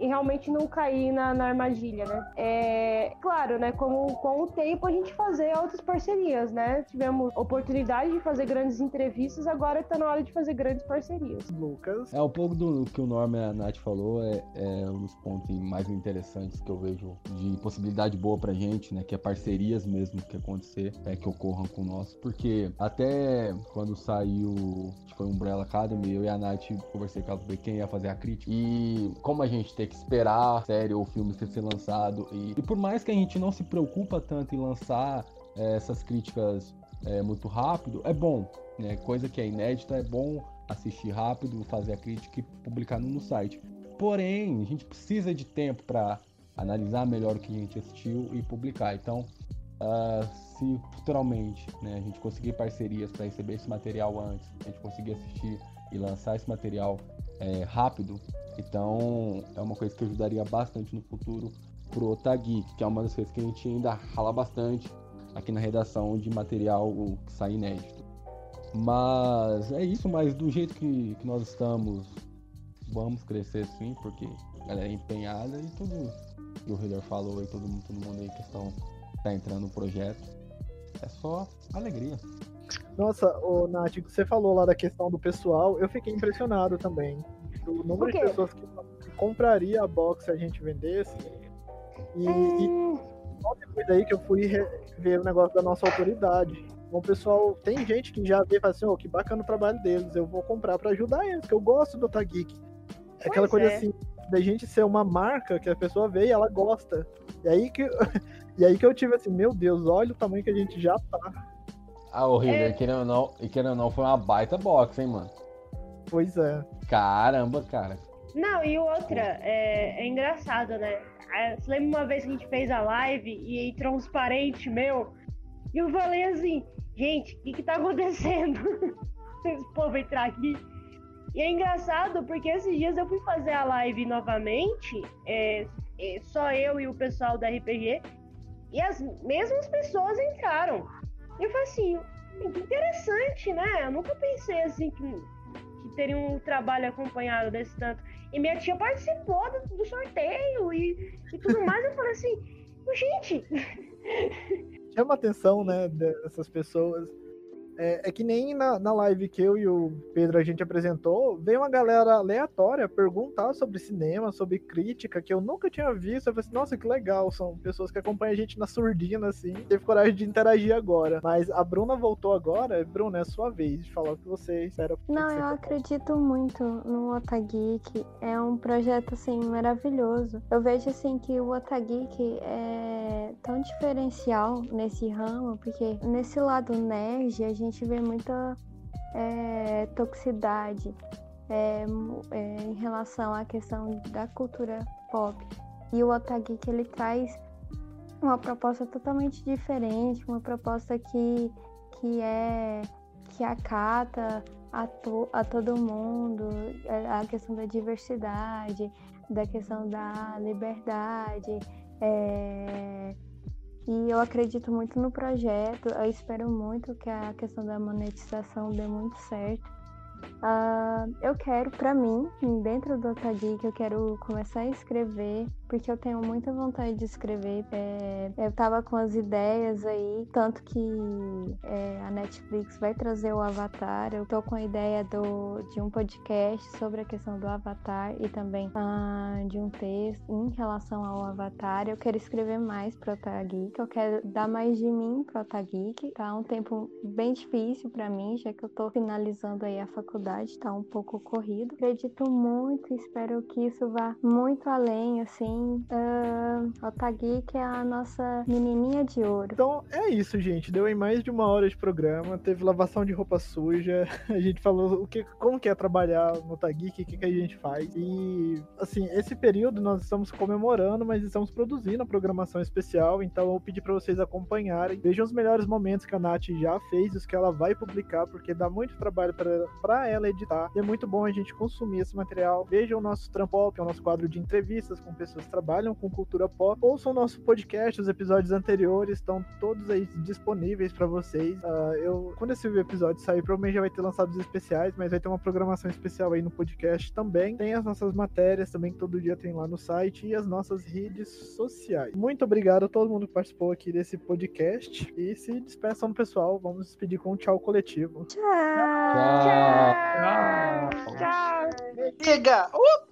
e realmente não cair na, na armadilha, né? É, claro, né? Com, com o tempo a gente fazer outras parcerias, né? Tivemos oportunidade de fazer grandes entrevistas, agora tá na hora de fazer grandes parcerias. Lucas. É um pouco do que o Norma e a Nath falou, é, é um dos pontos mais interessantes que eu vejo de possibilidade boa pra gente, né? Que é parcerias mesmo que acontecer, é, que ocorram com nós. Porque até quando saiu, acho que foi Umbrella Academy, eu e a Nath conversei com ela sobre quem ia fazer a crítica. E como a gente tem que esperar a série ou filme ser lançado, e, e por mais que a gente não se preocupa tanto em lançar é, essas críticas é, muito rápido, é bom. Né? Coisa que é inédita, é bom assistir rápido, fazer a crítica e publicar no site. Porém, a gente precisa de tempo para analisar melhor o que a gente assistiu e publicar. Então, uh, se futuramente né, a gente conseguir parcerias para receber esse material antes, a gente conseguir assistir e lançar esse material é, rápido, então é uma coisa que ajudaria bastante no futuro pro Otagui, que é uma das coisas que a gente ainda rala bastante aqui na redação de material que sai inédito. Mas é isso, mas do jeito que, que nós estamos, vamos crescer sim, porque ela é empenhada e tudo que o Hiller falou e todo mundo, todo mundo aí que estão tá entrando no projeto. É só alegria. Nossa, o Nath, você falou lá da questão do pessoal, eu fiquei impressionado também. O número de pessoas que, que compraria a box se a gente vendesse. E, é... e só depois aí que eu fui ver o negócio da nossa autoridade. Então, o pessoal, tem gente que já vê e fala assim, oh, que bacana o trabalho deles, eu vou comprar para ajudar eles, que eu gosto do Otageek. É aquela coisa é. assim, da gente ser uma marca que a pessoa vê e ela gosta. E aí que, [LAUGHS] e aí que eu tive assim, meu Deus, olha o tamanho que a gente já tá. Ah, horrível, é... e querendo ou não, e querendo ou não, foi uma baita box, hein, mano? Pois é. Caramba, cara. Não, e outra, é, é engraçado, né? É, você lembra uma vez que a gente fez a live e entrou uns parentes meu? E eu falei assim, gente, o que, que tá acontecendo? [LAUGHS] Esse povo entrar aqui. E é engraçado porque esses dias eu fui fazer a live novamente, é, é, só eu e o pessoal da RPG, e as mesmas pessoas entraram. Eu falei assim, interessante, né? Eu nunca pensei assim que, que teria um trabalho acompanhado desse tanto. E minha tia participou do, do sorteio e, e tudo mais. Eu falei assim, gente. [LAUGHS] Chama atenção, né, dessas pessoas. É, é, que nem na, na live que eu e o Pedro a gente apresentou, veio uma galera aleatória perguntar sobre cinema, sobre crítica, que eu nunca tinha visto. Eu falei assim, nossa, que legal, são pessoas que acompanham a gente na surdina, assim. Teve coragem de interagir agora. Mas a Bruna voltou agora. Bruna, é sua vez de falar o que você espera. Não, eu acredito muito no Otageek. É um projeto, assim, maravilhoso. Eu vejo, assim, que o Otageek é tão diferencial nesse ramo, porque nesse lado nerd, a gente gente vê muita é, toxicidade é, é, em relação à questão da cultura pop. E o Otageek ele traz uma proposta totalmente diferente, uma proposta que, que é que acata a, to, a todo mundo, é, a questão da diversidade, da questão da liberdade, é, e eu acredito muito no projeto, eu espero muito que a questão da monetização dê muito certo, Ah, eu quero, pra mim, dentro do Otageek, eu quero começar a escrever, porque eu tenho muita vontade de escrever. É, eu tava com as ideias aí, tanto que é, a Netflix vai trazer o Avatar. Eu tô com a ideia do, de um podcast sobre a questão do Avatar e também ah, de um texto em relação ao Avatar. Eu quero escrever mais pro Otageek, eu quero dar mais de mim pro Otageek. Tá um tempo bem difícil pra mim, já que eu tô finalizando aí a faculdade está um pouco corrido. Acredito muito, espero que isso vá muito além, assim. Uh, Otagui, que é a nossa menininha de ouro. Então é isso, gente. Deu em mais de uma hora de programa. Teve lavação de roupa suja. [LAUGHS] A gente falou o que, como que é trabalhar no Otagui, o que, que a gente faz. E, assim, esse período nós estamos comemorando, mas estamos produzindo a programação especial. Então eu pedi para vocês acompanharem. Vejam os melhores momentos que a Nath já fez, os que ela vai publicar, porque dá muito trabalho para ela ela editar. E é muito bom a gente consumir esse material. Vejam o nosso Trampop, que é o nosso quadro de entrevistas com pessoas que trabalham com cultura pop. Ouçam o nosso podcast, os episódios anteriores estão todos aí disponíveis para vocês. Uh, eu, quando esse episódio sair, provavelmente já vai ter lançado os especiais, mas vai ter uma programação especial aí no podcast também. Tem as nossas matérias também que todo dia tem lá no site e as nossas redes sociais. Muito obrigado a todo mundo que participou aqui desse podcast e se despeçam do pessoal. Vamos despedir com um tchau coletivo. Tchau. Tchau. Tchau. Tchau. Chega! Uh!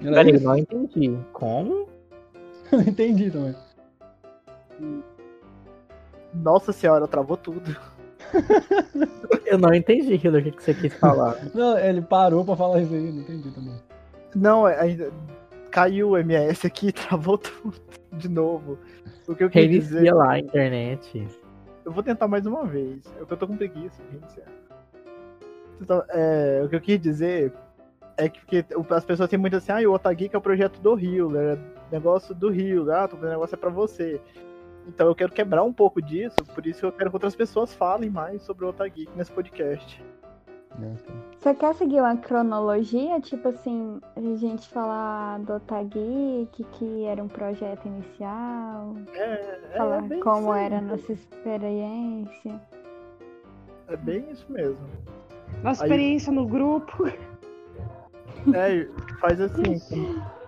Peraí, não entendi. Como? [LAUGHS] Não entendi também. Nossa senhora, travou tudo. [LAUGHS] Eu não entendi, Hiller, o que você quis falar. [LAUGHS] Não, ele parou pra falar isso aí, não entendi também. Não, é, ainda caiu o MS aqui, travou tudo de novo. O que eu queria dizer. Lá a internet. Eu vou tentar mais uma vez. Eu tô com preguiça reiniciar. Então, é, o que eu quis dizer é que porque as pessoas têm muito assim, ah, o Otageek é o projeto do Rio, é negócio do Rio, ah, o negócio é pra você. Então eu quero quebrar um pouco disso, por isso eu quero que outras pessoas falem mais sobre o Otageek nesse podcast. Você quer seguir uma cronologia? Tipo assim, a gente falar do Otageek, que era um projeto inicial, É, é falar bem como aí. era a nossa experiência. É bem isso mesmo. Nossa Aí- experiência no grupo. É, faz assim. [LAUGHS]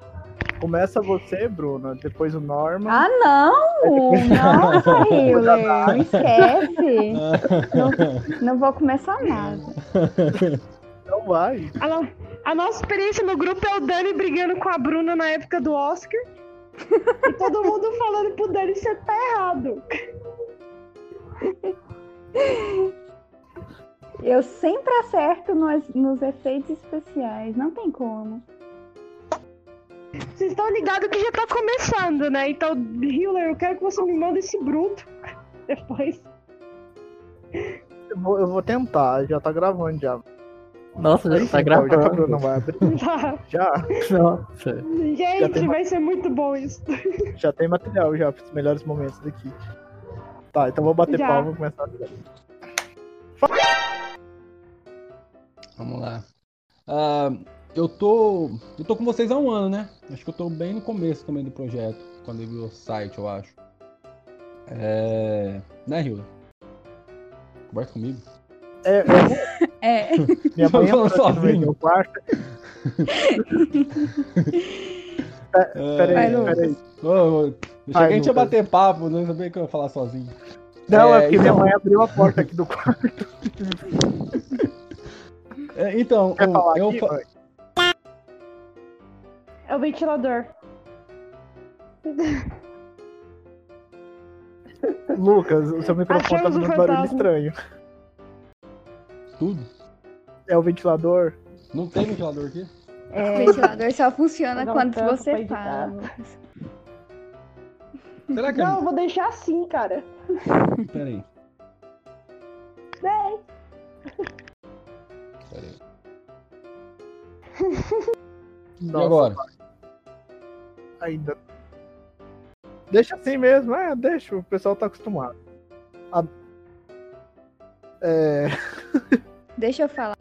com- Começa você, Bruna, depois o Norman. Ah, não! Nossa, [LAUGHS] Hiller, esquece! Não, [LAUGHS] não vou começar nada. Não vai. A, no- a nossa experiência no grupo é o Dani brigando com a Bruna na época do Oscar. e todo mundo falando pro Dani você tá errado. Eu sempre acerto nos, nos efeitos especiais, não tem como. Vocês estão ligados que já tá começando, né? Então, Hiller, eu quero que você me mande esse bruto. [LAUGHS] Depois. Eu vou, eu vou tentar, já tá gravando já. Nossa, já tá já que a gravando. Bruna vai abrir. [LAUGHS] Tá. Já, Nossa. Gente, uma- vai ser muito bom isso. [LAUGHS] já tem material já pros melhores momentos daqui. Tá, então vou bater Já. palma e começar a Vamos lá. Ah, eu tô. Eu tô com vocês há um ano, né? Acho que eu tô bem no começo também do projeto, quando eu vi o site, eu acho. É. Né, Hilda? Conversa comigo. É, é, É. minha mãe [LAUGHS] falando entrou aqui no sozinho. do quarto. É, Peraí, Vai, peraí. Ô, ô, eu achei que Vai, a gente ia Lucas. bater papo, não sabia que eu ia falar sozinho. Não, é, É, porque minha então. mãe abriu a porta aqui do quarto. [LAUGHS] É, então, Quer o- falar eu aqui? mãe? É o ventilador. Lucas, o seu microfone tá Achamos o fazendo um barulho estranho. tudo. É o ventilador? Não tem ventilador aqui? O ventilador só funciona quando você fala. Será que Não, eu vou deixar assim, cara. Peraí. Vem. Peraí. E Nossa, agora? Ainda. Deixa assim mesmo, é, deixa, o pessoal tá acostumado. A- É, Deixa eu falar.